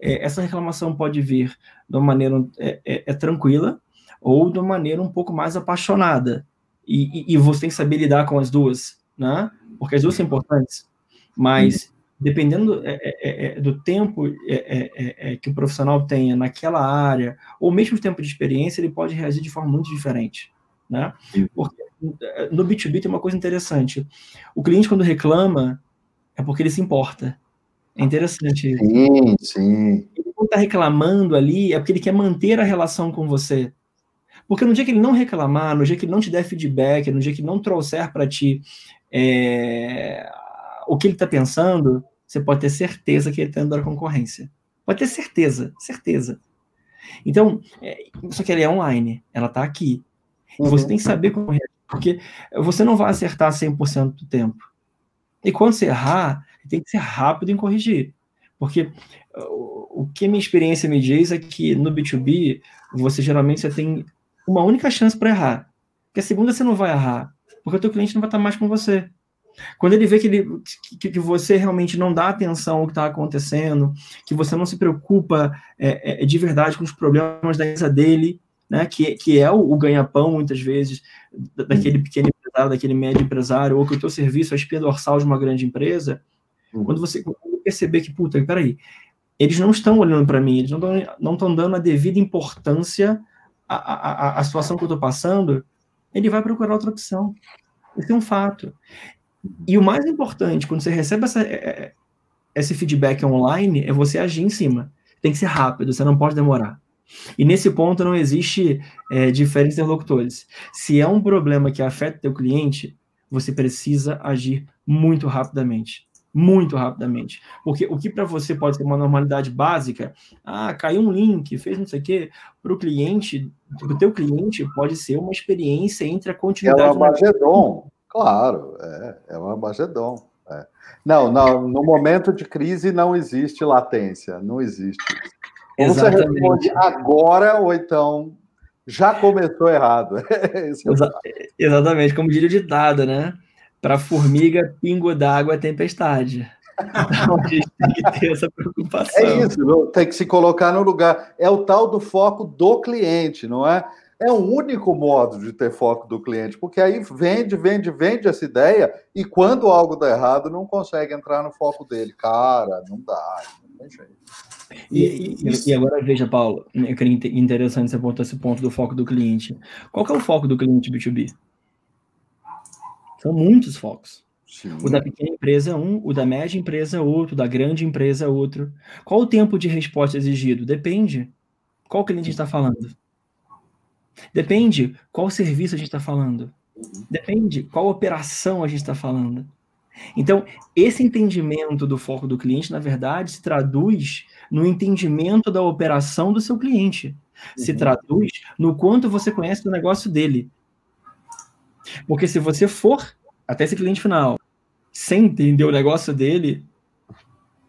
é, essa reclamação pode vir de uma maneira é, é, é tranquila, ou de uma maneira um pouco mais apaixonada. E, e, e, você tem que saber lidar com as duas, né? Porque as duas são importantes. Mas, dependendo é, é, é, é do tempo é, é, que o profissional tenha naquela área, ou mesmo o tempo de experiência, ele pode reagir de forma muito diferente, né? Porque no B2B tem uma coisa interessante. O cliente, quando reclama, é porque ele se importa. É interessante isso. Sim, sim. Ele não está reclamando ali, é porque ele quer manter a relação com você. Porque no dia que ele não reclamar, no dia que ele não te der feedback, no dia que ele não trouxer para ti é, o que ele está pensando, você pode ter certeza que ele está dentro da concorrência. Pode ter certeza, certeza. Então, é, só que ela é online, ela está aqui. Uhum. E você tem que saber como reagir, porque você não vai acertar 100% do tempo. E quando você errar, tem que ser rápido em corrigir. Porque o que a minha experiência me diz é que no B2B, você geralmente você tem uma única chance para errar. Porque a segunda você não vai errar, porque o teu cliente não vai estar mais com você. Quando ele vê que, ele, que, que você realmente não dá atenção ao que está acontecendo, que você não se preocupa é, é, de verdade com os problemas da empresa dele, né, que, que é o, o ganha-pão, muitas vezes, daquele pequeno empresário, daquele médio empresário, ou que o teu serviço é a espinha dorsal de uma grande empresa, uhum. quando você perceber que, puta, peraí, eles não estão olhando para mim, eles não estão dando a devida importância à, à, à situação que eu estou passando, ele vai procurar outra opção. Isso é um fato. E o mais importante, quando você recebe essa, é, é, esse feedback online, é você agir em cima. Tem que ser rápido, você não pode demorar. E nesse ponto não existe é, diferentes interlocutores. Se é um problema que afeta o teu cliente, você precisa agir muito rapidamente. Muito rapidamente. Porque o que para você pode ser uma normalidade básica, ah, caiu um link, fez não sei o quê, para o cliente, o teu cliente pode ser uma experiência entre a continuidade... É uma Magedon, claro, é, é uma Magedon. É. Não, não, no momento de crise não existe latência, não existe. Ou você responde agora, ou então já começou errado. [laughs] É Exa exatamente, como diria o ditado, né? Para formiga, pingo d'água é tempestade. Então a gente tem que ter essa preocupação. É isso, tem que se colocar no lugar. É o tal do foco do cliente, não é? É o único modo de ter foco do cliente, porque aí vende, vende, vende essa ideia e quando algo dá errado, não consegue entrar no foco dele. Cara, não dá, não tem jeito. E, e, e, agora veja, Paulo, eu queria interessante você apontar esse ponto do foco do cliente. Qual que é o foco do cliente B2B? São muitos focos. Sim. O da pequena empresa é um, o da média empresa é outro, o da grande empresa é outro. Qual o tempo de resposta exigido? Depende. Qual cliente está falando? Depende qual serviço a gente está falando. Depende qual operação a gente está falando. Então, esse entendimento do foco do cliente, na verdade, se traduz no entendimento da operação do seu cliente. Se uhum. traduz no quanto você conhece do negócio dele. Porque se você for até esse cliente final sem entender o negócio dele,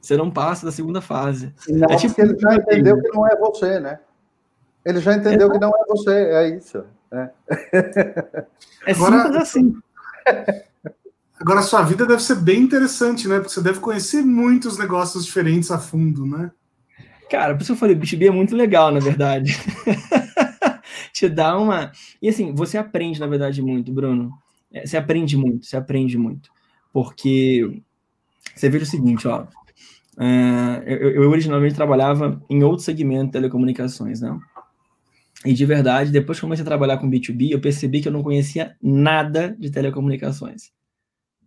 você não passa da segunda fase. Não, é tipo ele já entendeu que não é você, né? Ele já entendeu é. que não é você, é isso. É, é Agora, simples assim. Agora, a sua vida deve ser bem interessante, né? Porque você deve conhecer muitos negócios diferentes a fundo, né? Cara, por isso eu falei, B2B é muito legal, na verdade. [laughs] Te dá uma. E assim, você aprende, na verdade, muito, Bruno. É, você aprende muito, você aprende muito. Porque você veja o seguinte, ó. Uh, eu, eu, originalmente trabalhava em outro segmento de telecomunicações, né? E de verdade, depois que comecei a trabalhar com B2B, eu percebi que eu não conhecia nada de telecomunicações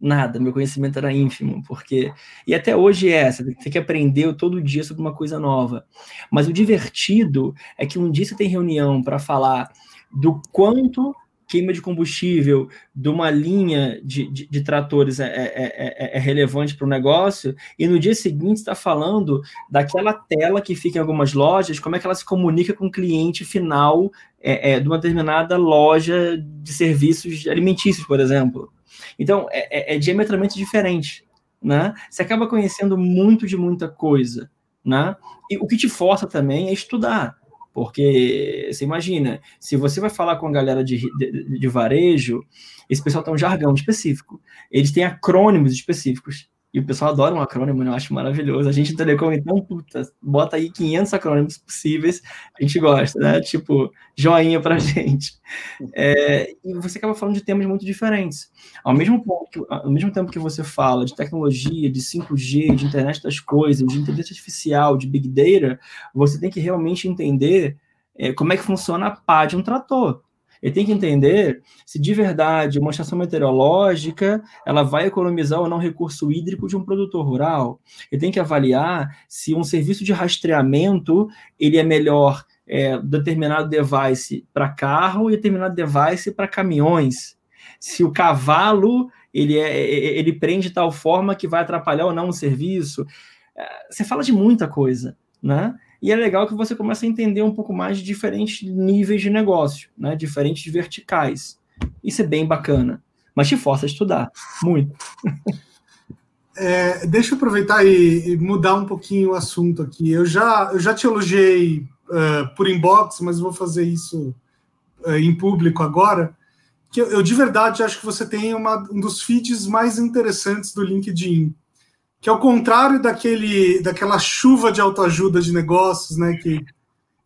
nada, meu conhecimento era ínfimo, porque. E até hoje é, você tem que aprender todo dia sobre uma coisa nova. Mas o divertido é que um dia você tem reunião para falar do quanto queima de combustível de uma linha de, de, de tratores é, é, é, é relevante para o negócio, e no dia seguinte está falando daquela tela que fica em algumas lojas, como é que ela se comunica com o cliente final é, de uma determinada loja de serviços alimentícios, por exemplo. Então, é, é, é diametralmente diferente, né? Você acaba conhecendo muito de muita coisa, né? E o que te força também é estudar, porque você imagina, se você vai falar com a galera de, de, de varejo, esse pessoal tem um jargão específico, eles têm acrônimos específicos. E o pessoal adora um acrônimo, né? eu acho maravilhoso. A gente em Telecom, então, puta, bota aí 500 acrônimos possíveis, a gente gosta, né? Tipo, joinha pra [laughs] gente. É, e você acaba falando de temas muito diferentes. Ao mesmo, ponto, ao mesmo tempo que você fala de tecnologia, de 5G, de internet das coisas, de inteligência artificial, de big data, você tem que realmente entender é, como é que funciona a pá de um trator. Ele tem que entender se de verdade uma estação meteorológica ela vai economizar ou não recurso hídrico de um produtor rural. Ele tem que avaliar se um serviço de rastreamento ele é melhor é, determinado device para carro e determinado device para caminhões. Se o cavalo ele, é, ele prende de tal forma que vai atrapalhar ou não o serviço. É, você fala de muita coisa, né? E é legal que você começa a entender um pouco mais de diferentes níveis de negócio, né? Diferentes verticais. Isso é bem bacana. Mas te força a estudar, muito. É, deixa eu aproveitar e, e, mudar um pouquinho o assunto aqui. Eu já, eu já te elogiei uh, por inbox, mas vou fazer isso uh, em público agora. Que eu, eu, de verdade acho que você tem uma, um dos feeds mais interessantes do LinkedIn que ao contrário daquele, daquela chuva de autoajuda de negócios, né, que,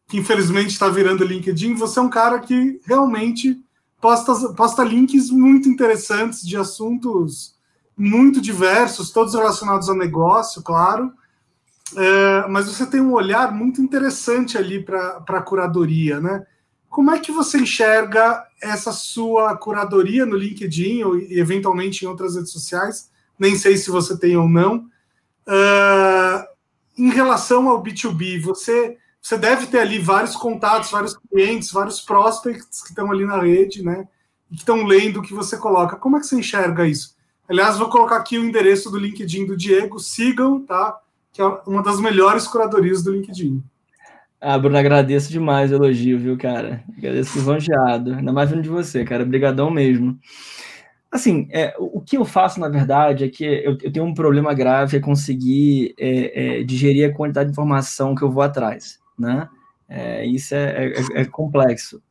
que infelizmente está virando LinkedIn, você é um cara que realmente posta, posta links muito interessantes de assuntos muito diversos, todos relacionados ao negócio, claro, é, mas você tem um olhar muito interessante ali para a curadoria, né? Como é que você enxerga essa sua curadoria no LinkedIn ou eventualmente em outras redes sociais? Nem sei se você tem ou não. Uh, em relação ao B2B, você, você deve ter ali vários contatos, vários clientes, vários prospects que estão ali na rede, né? Que estão lendo o que você coloca. Como é que você enxerga isso? Aliás, vou colocar aqui o endereço do LinkedIn do Diego, sigam, tá? Que é uma das melhores curadorias do LinkedIn. Ah, Bruno, agradeço demais o elogio, viu, cara? Agradeço evangelhado. Ainda mais vindo de você, cara. Obrigadão mesmo. Assim, é, o que eu faço, na verdade, é que eu, eu tenho um problema grave, é conseguir é, é, digerir a quantidade de informação que eu vou atrás, né? É, isso é, é, é, complexo,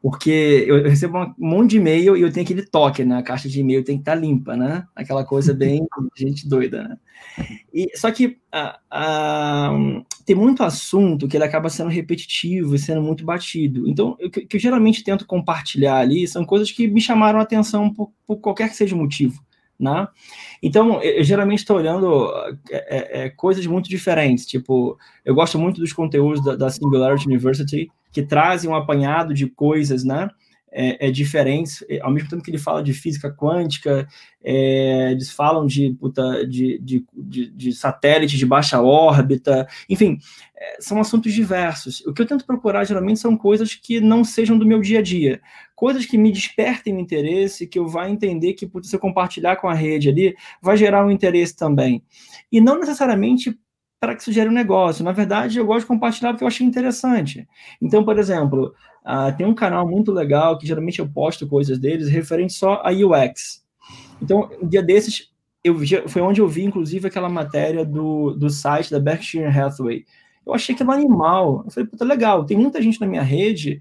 porque eu, recebo um monte de e-mail e eu tenho aquele toque, né? A caixa de e-mail tem que estar tá limpa, né? Aquela coisa bem [laughs] gente doida, né? E, só que a, a, tem muito assunto que ele acaba sendo repetitivo e sendo muito batido. Então, o que, eu geralmente tento compartilhar ali são coisas que me chamaram a atenção por, por qualquer que seja o motivo. Né? Então, eu, eu geralmente estou olhando é, é, é, coisas muito diferentes. Tipo, eu gosto muito dos conteúdos da, da Singularity University, que trazem um apanhado de coisas, né? É, é, diferentes, é, ao mesmo tempo que ele fala de física quântica, é, eles falam de, puta, de, de, de, de satélites de baixa órbita, enfim, é, são assuntos diversos. O que eu tento procurar geralmente são coisas que não sejam do meu dia a dia, coisas que me despertem o interesse, que eu vá entender que, puta, se eu compartilhar com a rede ali, vai gerar um interesse também. E não necessariamente para que isso gere um negócio. Na verdade, eu gosto de compartilhar porque eu achei interessante. Então, por exemplo, uh, tem um canal muito legal que geralmente eu posto coisas deles referente só a UX. Então, um dia desses, eu foi onde eu vi, inclusive, aquela matéria do, do site da Berkshire Hathaway. Eu achei aquilo animal. Eu falei, puta, legal, tem muita gente na minha rede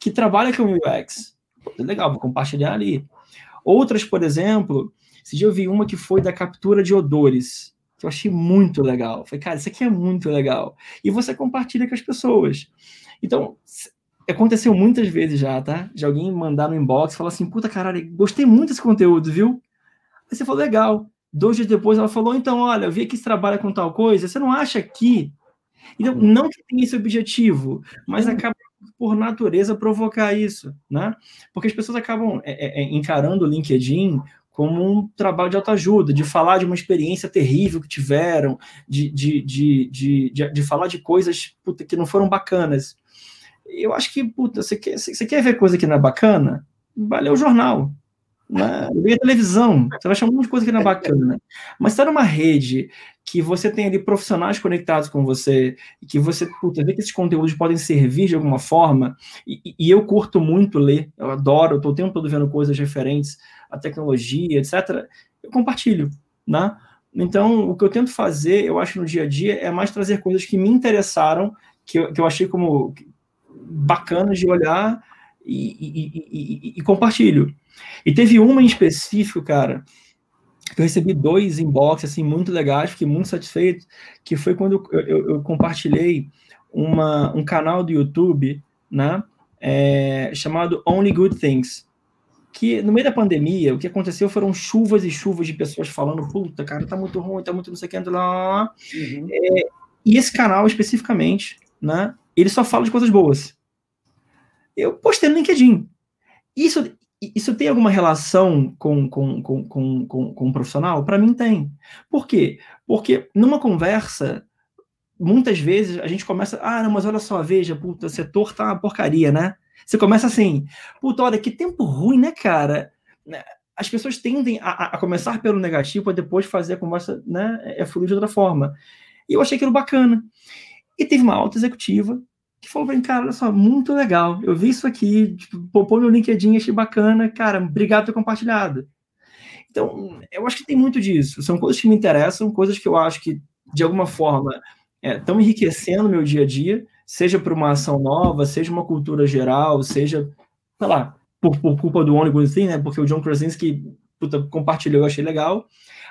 que trabalha com UX. Puta, legal, vou compartilhar ali. Outras, por exemplo, dia eu vi uma que foi da captura de odores que eu achei muito legal. Falei, cara, isso aqui é muito legal. E você compartilha com as pessoas. Então, aconteceu muitas vezes já, tá? De alguém mandar no inbox e falar assim, puta caralho, gostei muito desse conteúdo, viu? Aí você falou, legal. Dois dias depois ela falou, então, olha, eu vi que você trabalha com tal coisa, você não acha que... Então, não que tenha esse objetivo, mas acaba por natureza provocar isso, né? Porque as pessoas acabam é, é, é encarando o LinkedIn como um trabalho de autoajuda, de falar de uma experiência terrível que tiveram, de, de, de, de, de, falar de coisas puta, que não foram bacanas. Eu acho que, puta, você quer, você quer ver coisa que não é bacana? Valeu o jornal. Né? Liga a televisão, você vai achar um monte de coisa que não é bacana. Mas está numa rede que você tem ali profissionais conectados com você, e que você puta, vê que esses conteúdos podem servir de alguma forma, e, e eu curto muito ler, eu adoro, eu estou o tempo todo vendo coisas referentes a tecnologia, etc., eu compartilho, né? Então, o que eu tento fazer, eu acho, no dia a dia, é mais trazer coisas que me interessaram, que eu, que eu achei como bacanas de olhar e, e, e, compartilho. E teve uma em específico, cara, que eu recebi dois inbox, assim, muito legais, fiquei muito satisfeito, que foi quando eu, eu, eu compartilhei uma, um canal do YouTube, né, é, chamado Only Good Things, que no meio da pandemia, o que aconteceu foram chuvas e chuvas de pessoas falando, puta, cara, tá muito ruim, tá muito não sei o que, lá, lá. Uhum. É, e esse canal especificamente, né, ele só fala de coisas boas. Eu postei no LinkedIn. Isso, isso tem alguma relação com, com, com, com, com, com um profissional? Para mim tem. Por quê? Porque numa conversa, muitas vezes a gente começa, ah, não, mas olha só, veja, puta, o setor tá uma porcaria, né? Você começa assim, puta, olha, que tempo ruim, né, cara? as pessoas tendem a, a começar pelo negativo para depois fazer a conversa né, é, fluir de outra forma. E eu achei aquilo bacana. E teve uma alta executiva que falou mim, cara, olha só, muito legal. Eu vi isso aqui, tipo, popou no LinkedIn, achei bacana. Cara, obrigado por ter compartilhado. Então, eu acho que tem muito disso. São coisas que me interessam, coisas que eu acho que, de alguma forma, estão é, enriquecendo meu dia a dia, seja por uma ação nova, seja uma cultura geral, seja, sei lá, por, por culpa do Good Thing, né? Porque o John Krasinski puta, compartilhou, eu achei legal.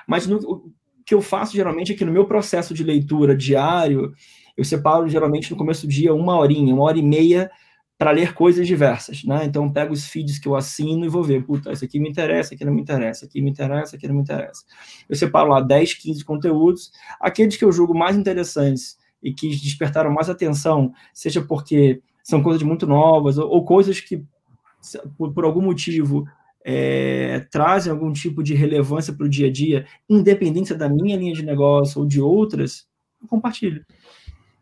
Mas no, o que eu faço geralmente é que no meu processo de leitura diário, eu separo geralmente no começo do dia uma horinha, uma hora e meia para ler coisas diversas, né? Então pego os feeds que eu assino e vou ver, puta, isso aqui me interessa, aqui não me interessa, aqui me interessa, aqui não me interessa. Eu separo lá 10, 15 conteúdos, aqueles que eu julgo mais interessantes e que despertaram mais atenção, seja porque são coisas muito novas ou, ou coisas que por, por algum motivo é, trazem algum tipo de relevância para o dia a dia, independente da minha linha de negócio ou de outras, eu compartilho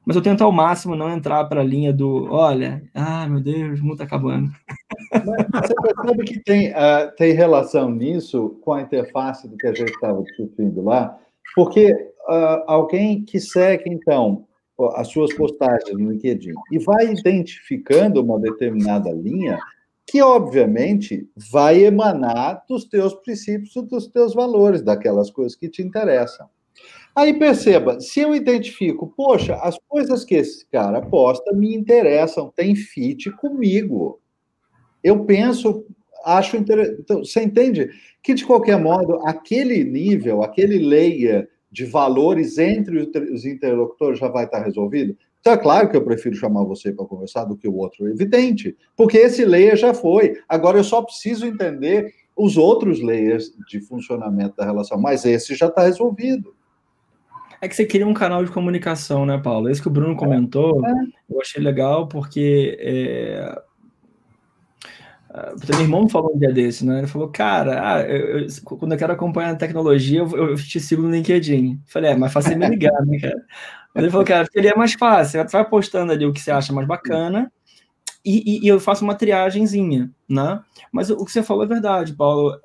mas eu tento ao máximo não entrar para a linha do, olha, ah, meu Deus, o mundo está acabando. Mas você percebe que tem, uh, tem relação nisso com a interface do que a gente estava discutindo lá, porque uh, alguém que segue, então, as suas postagens no LinkedIn e vai identificando uma determinada linha, que obviamente vai emanar dos teus princípios, dos teus valores, daquelas coisas que te interessam. Aí perceba, se eu identifico, poxa, as coisas que esse cara posta me interessam, tem fit comigo. Eu penso, acho interessante. Então, você entende que, de qualquer modo, aquele nível, aquele layer de valores entre os interlocutores já vai estar resolvido? Então, é claro que eu prefiro chamar você para conversar do que o outro, evidente, porque esse layer já foi. Agora eu só preciso entender os outros layers de funcionamento da relação, mas esse já está resolvido. É que você queria um canal de comunicação, né, Paulo? Esse que o Bruno comentou, é. eu achei legal porque é... meu irmão falou um dia desse, né? Ele falou, cara, ah, eu, eu, quando eu quero acompanhar a tecnologia, eu, eu, te sigo no LinkedIn. falei, é, mas fácil me ligar, né, cara? Ele falou, cara, seria mais fácil. Você vai postando ali o que você acha mais bacana e, e, e eu faço uma triagenzinha, né? Mas o que você falou é verdade, Paulo.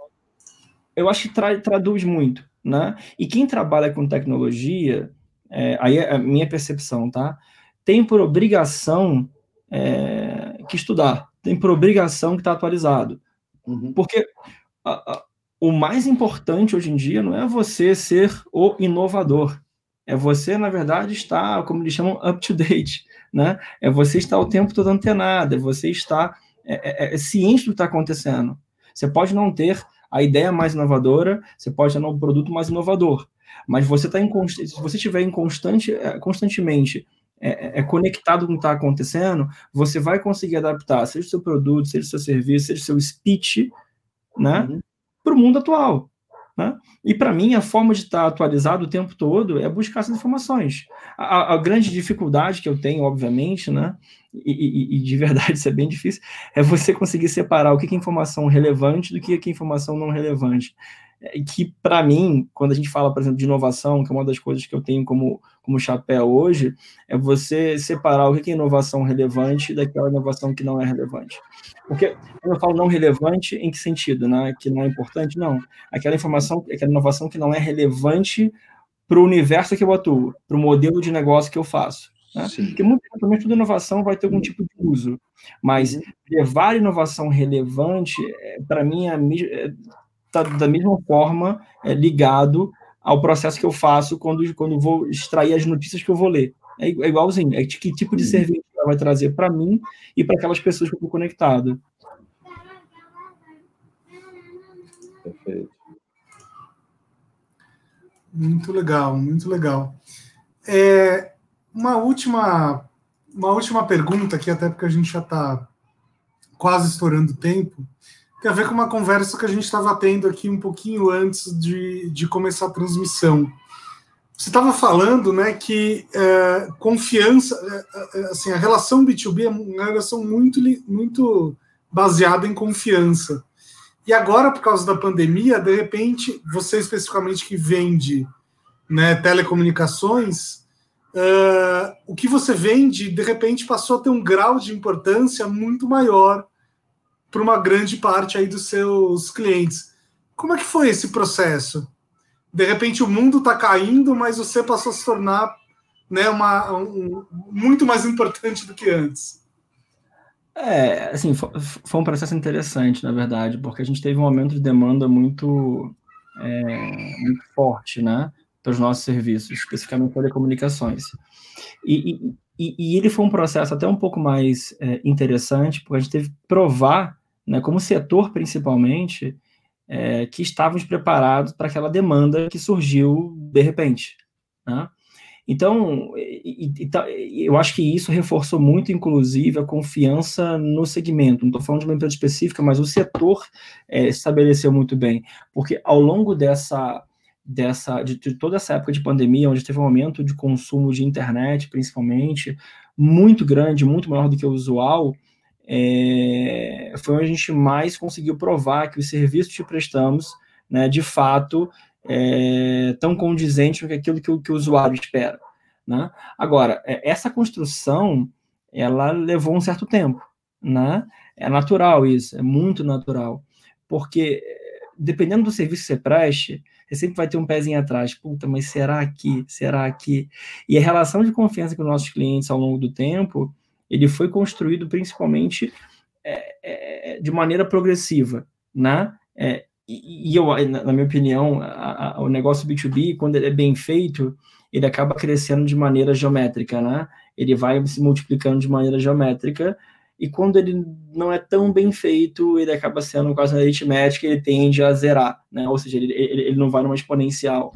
Eu acho que tra traduz muito né? E quem trabalha com tecnologia, é, aí é a minha percepção, tá? Tem por obrigação é, que estudar, tem por obrigação que estar tá atualizado. Uhum. Porque a, a, o mais importante hoje em dia não é você ser o inovador, é você, na verdade, estar, como eles chamam, up to date, né? É você estar o tempo todo antenado, é você estar é, é, é ciente do que está acontecendo. Você pode não ter a ideia mais inovadora, você pode ter um produto mais inovador. Mas você está em se você estiver em constante, é, constantemente é, é, é conectado com o que está acontecendo, você vai conseguir adaptar, seja o seu produto, seja o seu serviço, seja o seu speech, né, uhum. para o mundo atual. Né? E para mim, a forma de estar atualizado o tempo todo é buscar essas informações. A, a grande dificuldade que eu tenho, obviamente, né, e, e, e, de [laughs] verdade isso é bem difícil, é você conseguir separar o que é informação relevante do que é informação não relevante. É, que, para mim, quando a gente fala, por exemplo, de inovação, que é uma das coisas que eu tenho como, como chapéu hoje, é você separar o que é inovação relevante daquela inovação que não é relevante. Porque quando eu falo não relevante, em que sentido? Né? Que não é importante? Não. Aquela informação, aquela inovação que não é relevante para o universo que eu atuo, para o modelo de negócio que eu faço. Né? Porque muito também toda inovação vai ter algum tipo de uso, mas uhum. levar inovação relevante, é, para mim, é, está da mesma forma é, ligado ao processo que eu faço quando, quando vou extrair as notícias que eu vou ler. É, é igualzinho. É que tipo de serviço ela vai trazer para mim e para aquelas pessoas que eu estou conectado. Perfeito. Muito legal, muito legal. É, uma última uma última pergunta aqui, até porque a gente já está quase estourando o tempo tem a ver com uma conversa que a gente estava tendo aqui um pouquinho antes de, de começar a transmissão. Você estava falando, né, que é, confiança, é, é, assim, a relação B2B é uma relação muito, muito baseada em confiança. E agora, por causa da pandemia, de repente, você especificamente que vende né, telecomunicações, uh, o que você vende, de repente, passou a ter um grau de importância muito maior para uma grande parte aí dos seus clientes. Como é que foi esse processo? De repente o mundo está caindo, mas você passou a se tornar né, uma, um, muito mais importante do que antes. É, assim, foi, foi, um processo interessante, na verdade, porque a gente teve um aumento de demanda muito, é, muito forte, né, para os nossos serviços, especificamente telecomunicações. E, e, e, ele foi um processo até um pouco mais é, interessante, porque a gente teve que provar, né, como setor principalmente, é, que estávamos preparados para aquela demanda que surgiu de repente. Né? Então, eu acho que isso reforçou muito, inclusive, a confiança no segmento. Não estou falando de uma empresa específica, mas o setor é, estabeleceu muito bem, porque ao longo dessa, dessa de, de, toda essa época de pandemia, onde teve um aumento de consumo de internet, principalmente, muito grande, muito maior do que o usual, é, foi onde a gente mais conseguiu provar que os serviços que prestamos, né, de fato, é, tão condizente com aquilo que o, que o usuário espera. Né? Agora, é, essa construção, ela levou um certo tempo, né? É natural isso, é muito natural, porque dependendo do serviço que você preste, você sempre vai ter um pezinho atrás. Puta, mas será que? Será que? E a relação de confiança com os nossos clientes ao longo do tempo, ele foi construído principalmente é, é, de maneira progressiva, né? É, e, eu, na minha opinião, a, a, o negócio B2B, quando ele é bem feito, ele acaba crescendo de maneira geométrica, né? Ele vai se multiplicando de maneira geométrica, e quando ele não é tão bem feito, ele acaba sendo quase aritmética, ele tende a zerar, né? Ou seja, ele, ele, ele não vai numa exponencial.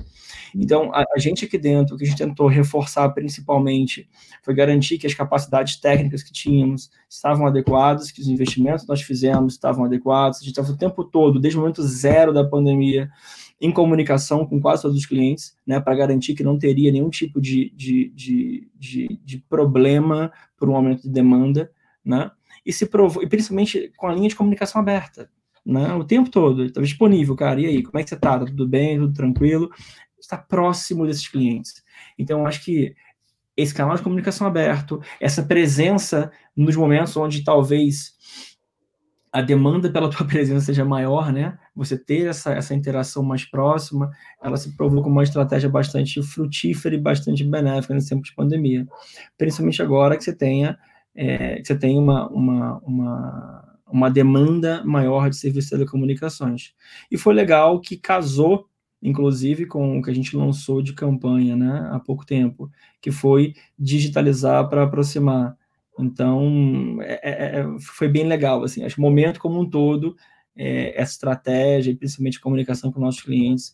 Então, a, a, gente aqui dentro, o que a gente tentou reforçar principalmente foi garantir que as capacidades técnicas que tínhamos estavam adequadas, que os investimentos que nós fizemos estavam adequados. A gente estava o tempo todo, desde o momento zero da pandemia, em comunicação com quase todos os clientes, né, para garantir que não teria nenhum tipo de, de, de, de, de problema por um aumento de demanda, né, e se provou, e principalmente com a linha de comunicação aberta, né, o tempo todo, estava disponível, cara, e aí, como é que você está? Tá tudo bem, tudo tranquilo? Está próximo desses clientes. Então, acho que esse canal de comunicação aberto, essa presença nos momentos onde talvez a demanda pela tua [laughs] presença seja maior, né? Você ter essa, essa interação mais próxima, ela se provou como uma estratégia bastante frutífera e bastante benéfica nesse tempo de pandemia. Principalmente agora que você tenha é, você tem uma, uma, uma, uma demanda maior de serviços de telecomunicações. E foi legal que casou inclusive com o que a gente lançou de campanha né, há pouco tempo, que foi digitalizar para aproximar. Então, é, é, é, foi bem legal, assim, acho que o momento como um todo, é, essa estratégia, principalmente a comunicação com nossos clientes,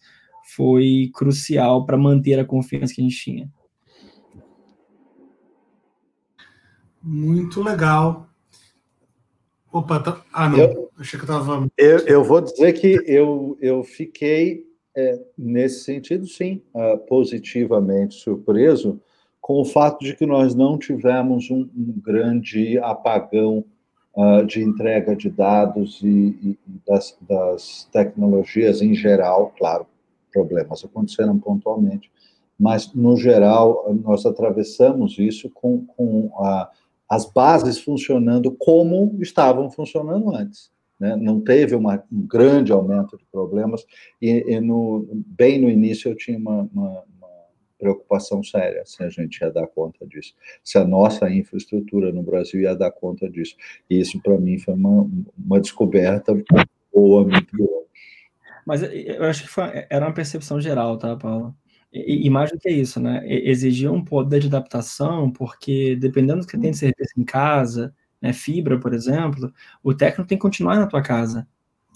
foi crucial para manter a confiança que a gente tinha. Muito legal. Opa, tá... ah, não. Eu, Achei que estava. Eu, eu vou dizer que eu, eu fiquei é, nesse sentido, sim, uh, positivamente surpreso com o fato de que nós não tivemos um, um grande apagão uh, de entrega de dados e, e das, das, tecnologias em geral, claro, problemas aconteceram pontualmente, mas no geral nós atravessamos isso com, com a, as bases funcionando como estavam funcionando antes né? não teve uma, um grande aumento de problemas, e, e no, bem no início eu tinha uma, uma, uma, preocupação séria se a gente ia dar conta disso, se a nossa infraestrutura no Brasil ia dar conta disso. E isso, para mim, foi uma, uma descoberta boa, muito boa. Mas eu acho que foi, era uma percepção geral, tá, Paulo? E, mais do que isso, né? Exigia um poder de adaptação, porque dependendo do que tem de serviço em casa, né, fibra, por exemplo, o técnico tem que continuar na tua casa.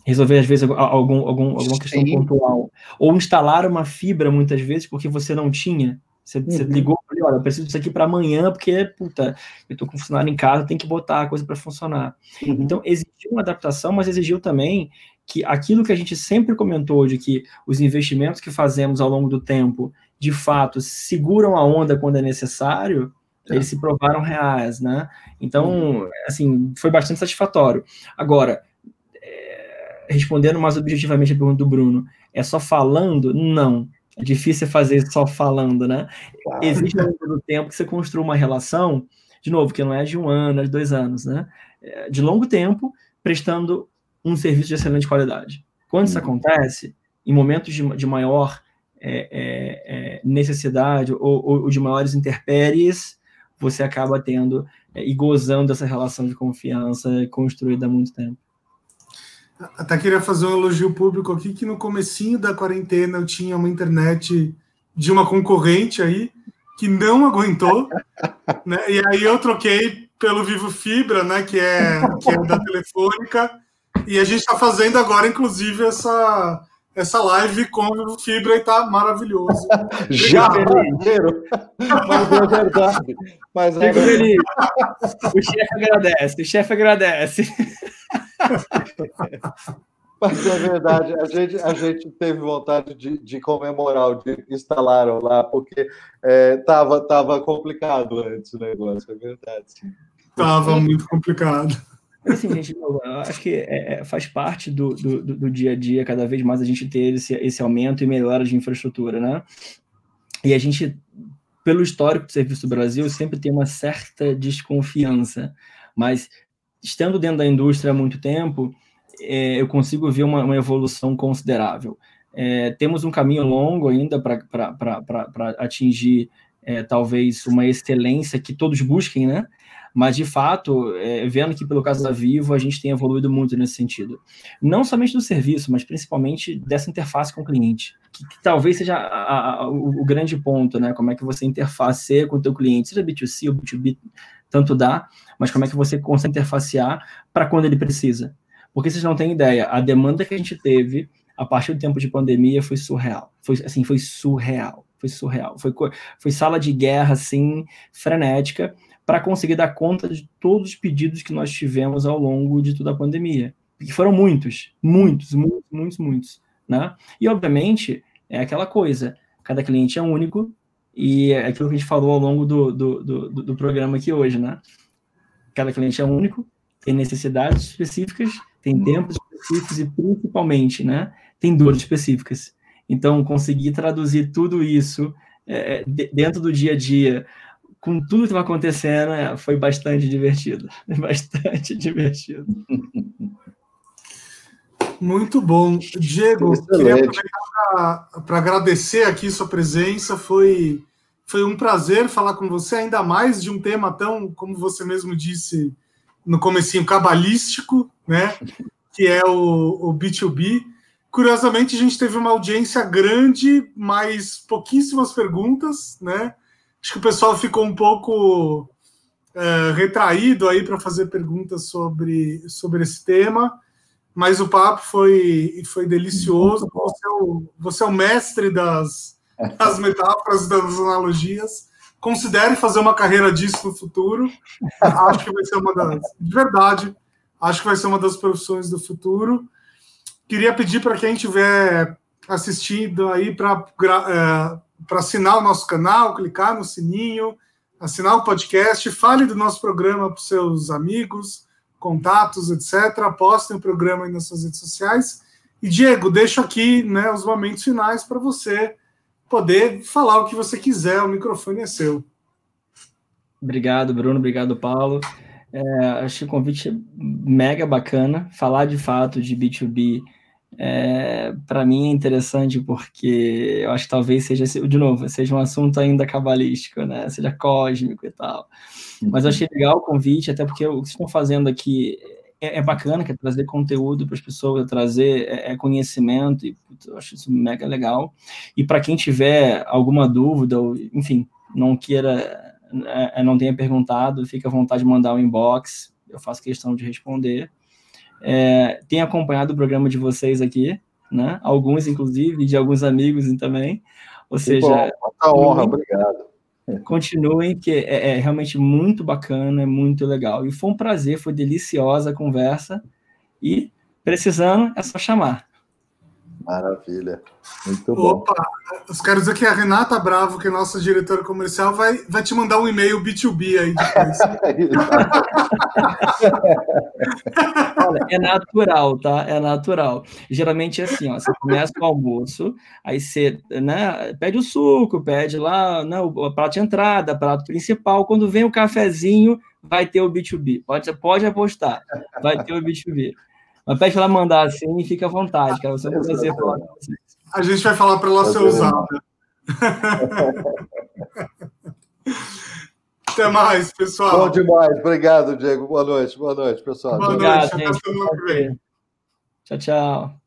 Resolver, às vezes, algum, algum, alguma questão Sim. pontual. Ou instalar uma fibra, muitas vezes, porque você não tinha. Você, uhum. você ligou e olha, eu preciso disso aqui para amanhã, porque, puta, eu estou com funcionário em casa, tem que botar a coisa para funcionar. Uhum. Então, exigiu uma adaptação, mas exigiu também que aquilo que a gente sempre comentou de que os investimentos que fazemos ao longo do tempo, de fato, seguram a onda quando é necessário, eles se provaram reais, né? Então, uhum. assim, foi bastante satisfatório. Agora, é, respondendo mais objetivamente a pergunta do Bruno, é só falando? Não. É difícil fazer só falando, né? Claro. Existe ao longo do tempo que você construa uma relação, de novo, que não é de um ano, é de dois anos, né? É, de longo tempo, prestando um serviço de excelente qualidade. Quando isso acontece, em momentos de, de maior é, é, é necessidade ou, ou, de maiores intempéries, você acaba tendo é, e gozando dessa relação de confiança construída há muito tempo. Até queria fazer um elogio público aqui, que no comecinho da quarentena eu tinha uma internet de uma concorrente aí, que não aguentou, [laughs] né? E aí eu troquei pelo Vivo Fibra, né? Que é, que é da Telefônica, e a gente está fazendo agora, inclusive, essa, essa live com o Fibra e tá maravilhoso. [laughs] Já, brasileiro. Mas é verdade. Mas é verdade. O chefe agradece, o chefe agradece. Mas é verdade, a gente, a gente teve vontade de, de comemorar o dia que instalaram lá, porque estava é, tava complicado antes o negócio, é verdade. Estava muito complicado. Assim, gente, eu acho que é, é, faz parte do, do, do, dia a dia, cada vez mais a gente ter esse, esse aumento e melhora de infraestrutura, né? E a gente, pelo histórico do Serviço do Brasil, sempre tem uma certa desconfiança, mas estando dentro da indústria há muito tempo, é, eu consigo ver uma, uma evolução considerável. É, temos um caminho longo ainda para atingir é, talvez uma excelência que todos busquem, né? Mas, de fato, é, vendo que pelo caso da Vivo, a gente tem evoluído muito nesse sentido. Não somente do serviço, mas principalmente dessa interface com o cliente, que, que talvez seja a, a, o, o, grande ponto, né? Como é que você interfaceia com o teu cliente, seja B2C ou B2B, tanto dá, mas como é que você consegue interfacear para quando ele precisa. Porque vocês não têm ideia, a demanda que a gente teve a partir do tempo de pandemia foi surreal. Foi assim, foi surreal. Foi surreal. Foi, foi sala de guerra, assim, frenética, para conseguir dar conta de todos os pedidos que nós tivemos ao longo de toda a pandemia. Que foram muitos, muitos, muitos, muitos, muitos. Né? E, obviamente, é aquela coisa: cada cliente é único, e é aquilo que a gente falou ao longo do, do, do, do programa aqui hoje, né? Cada cliente é único, tem necessidades específicas tem tempos específicos e principalmente, né, tem dores específicas. Então, conseguir traduzir tudo isso é, dentro do dia a dia, com tudo que estava acontecendo, é, foi bastante divertido. [laughs] Bastante divertido. Muito bom. Diego, Excelente. queria aproveitar para agradecer aqui sua presença. Foi, foi um prazer falar com você, ainda mais de um tema tão, como você mesmo disse, no comecinho cabalístico, né? Que é o, o B2B. Curiosamente, a gente teve uma audiência grande, mas pouquíssimas perguntas, né? Acho que o pessoal ficou um pouco é, retraído aí para fazer perguntas sobre, sobre esse tema, mas o papo foi, foi delicioso. Você é o, você é o mestre das, das metáforas, das analogias considere fazer uma carreira disso no futuro. acho que vai ser uma das. De verdade, acho que vai ser uma das profissões do futuro. Queria pedir para quem estiver assistindo aí para é, assinar o nosso canal, clicar no sininho, assinar o podcast, fale do nosso programa para os seus amigos, contatos, etc. Postem o programa aí nas suas redes sociais. E, Diego, deixo aqui né, os momentos finais para você poder falar o que você quiser, o microfone é seu. Obrigado, Bruno, obrigado, Paulo. É, achei o convite mega bacana. Falar de fato de B2B, é, para mim é interessante porque eu acho que talvez seja, de novo, seja um assunto ainda cabalístico, né? seja cósmico e tal. Mas eu achei legal o convite, até porque o que vocês estão fazendo aqui é, é bacana, que é trazer conteúdo para as pessoas, é trazer é, é conhecimento, e putz, eu acho isso mega legal. E para quem tiver alguma dúvida, ou, enfim, não queira, é, não tenha perguntado, fica à vontade de mandar um inbox, eu faço questão de responder. É, tenho acompanhado o programa de vocês aqui, né? Alguns, inclusive, de alguns amigos também. Ou seja. Bom, honra, obrigado. Continuem, que é, é, realmente muito bacana, é muito legal. E foi um prazer, foi deliciosa a conversa. E precisando, é só chamar. Maravilha. Muito bom. Opa, eu quero dizer que a Renata Bravo, que é nossa diretora comercial, vai, vai te mandar um e-mail B2B aí depois. [laughs] [laughs] Olha, é natural, tá? É natural. Geralmente é assim, ó, você começa o almoço, aí você né, pede o suco, pede lá né, o prato de entrada, prato principal. Quando vem o cafezinho, vai ter o B2B. Pode, pode apostar, vai ter o B2B. Mas pede para ela mandar assim e fica à vontade, cara. Você falar com vocês. A gente vai falar para ela ser usada. Até mais, pessoal. Bom demais. Obrigado, Diego. Boa noite. Boa noite, pessoal. Boa Obrigado, noite. Até gente. semana que vem. Tchau, tchau.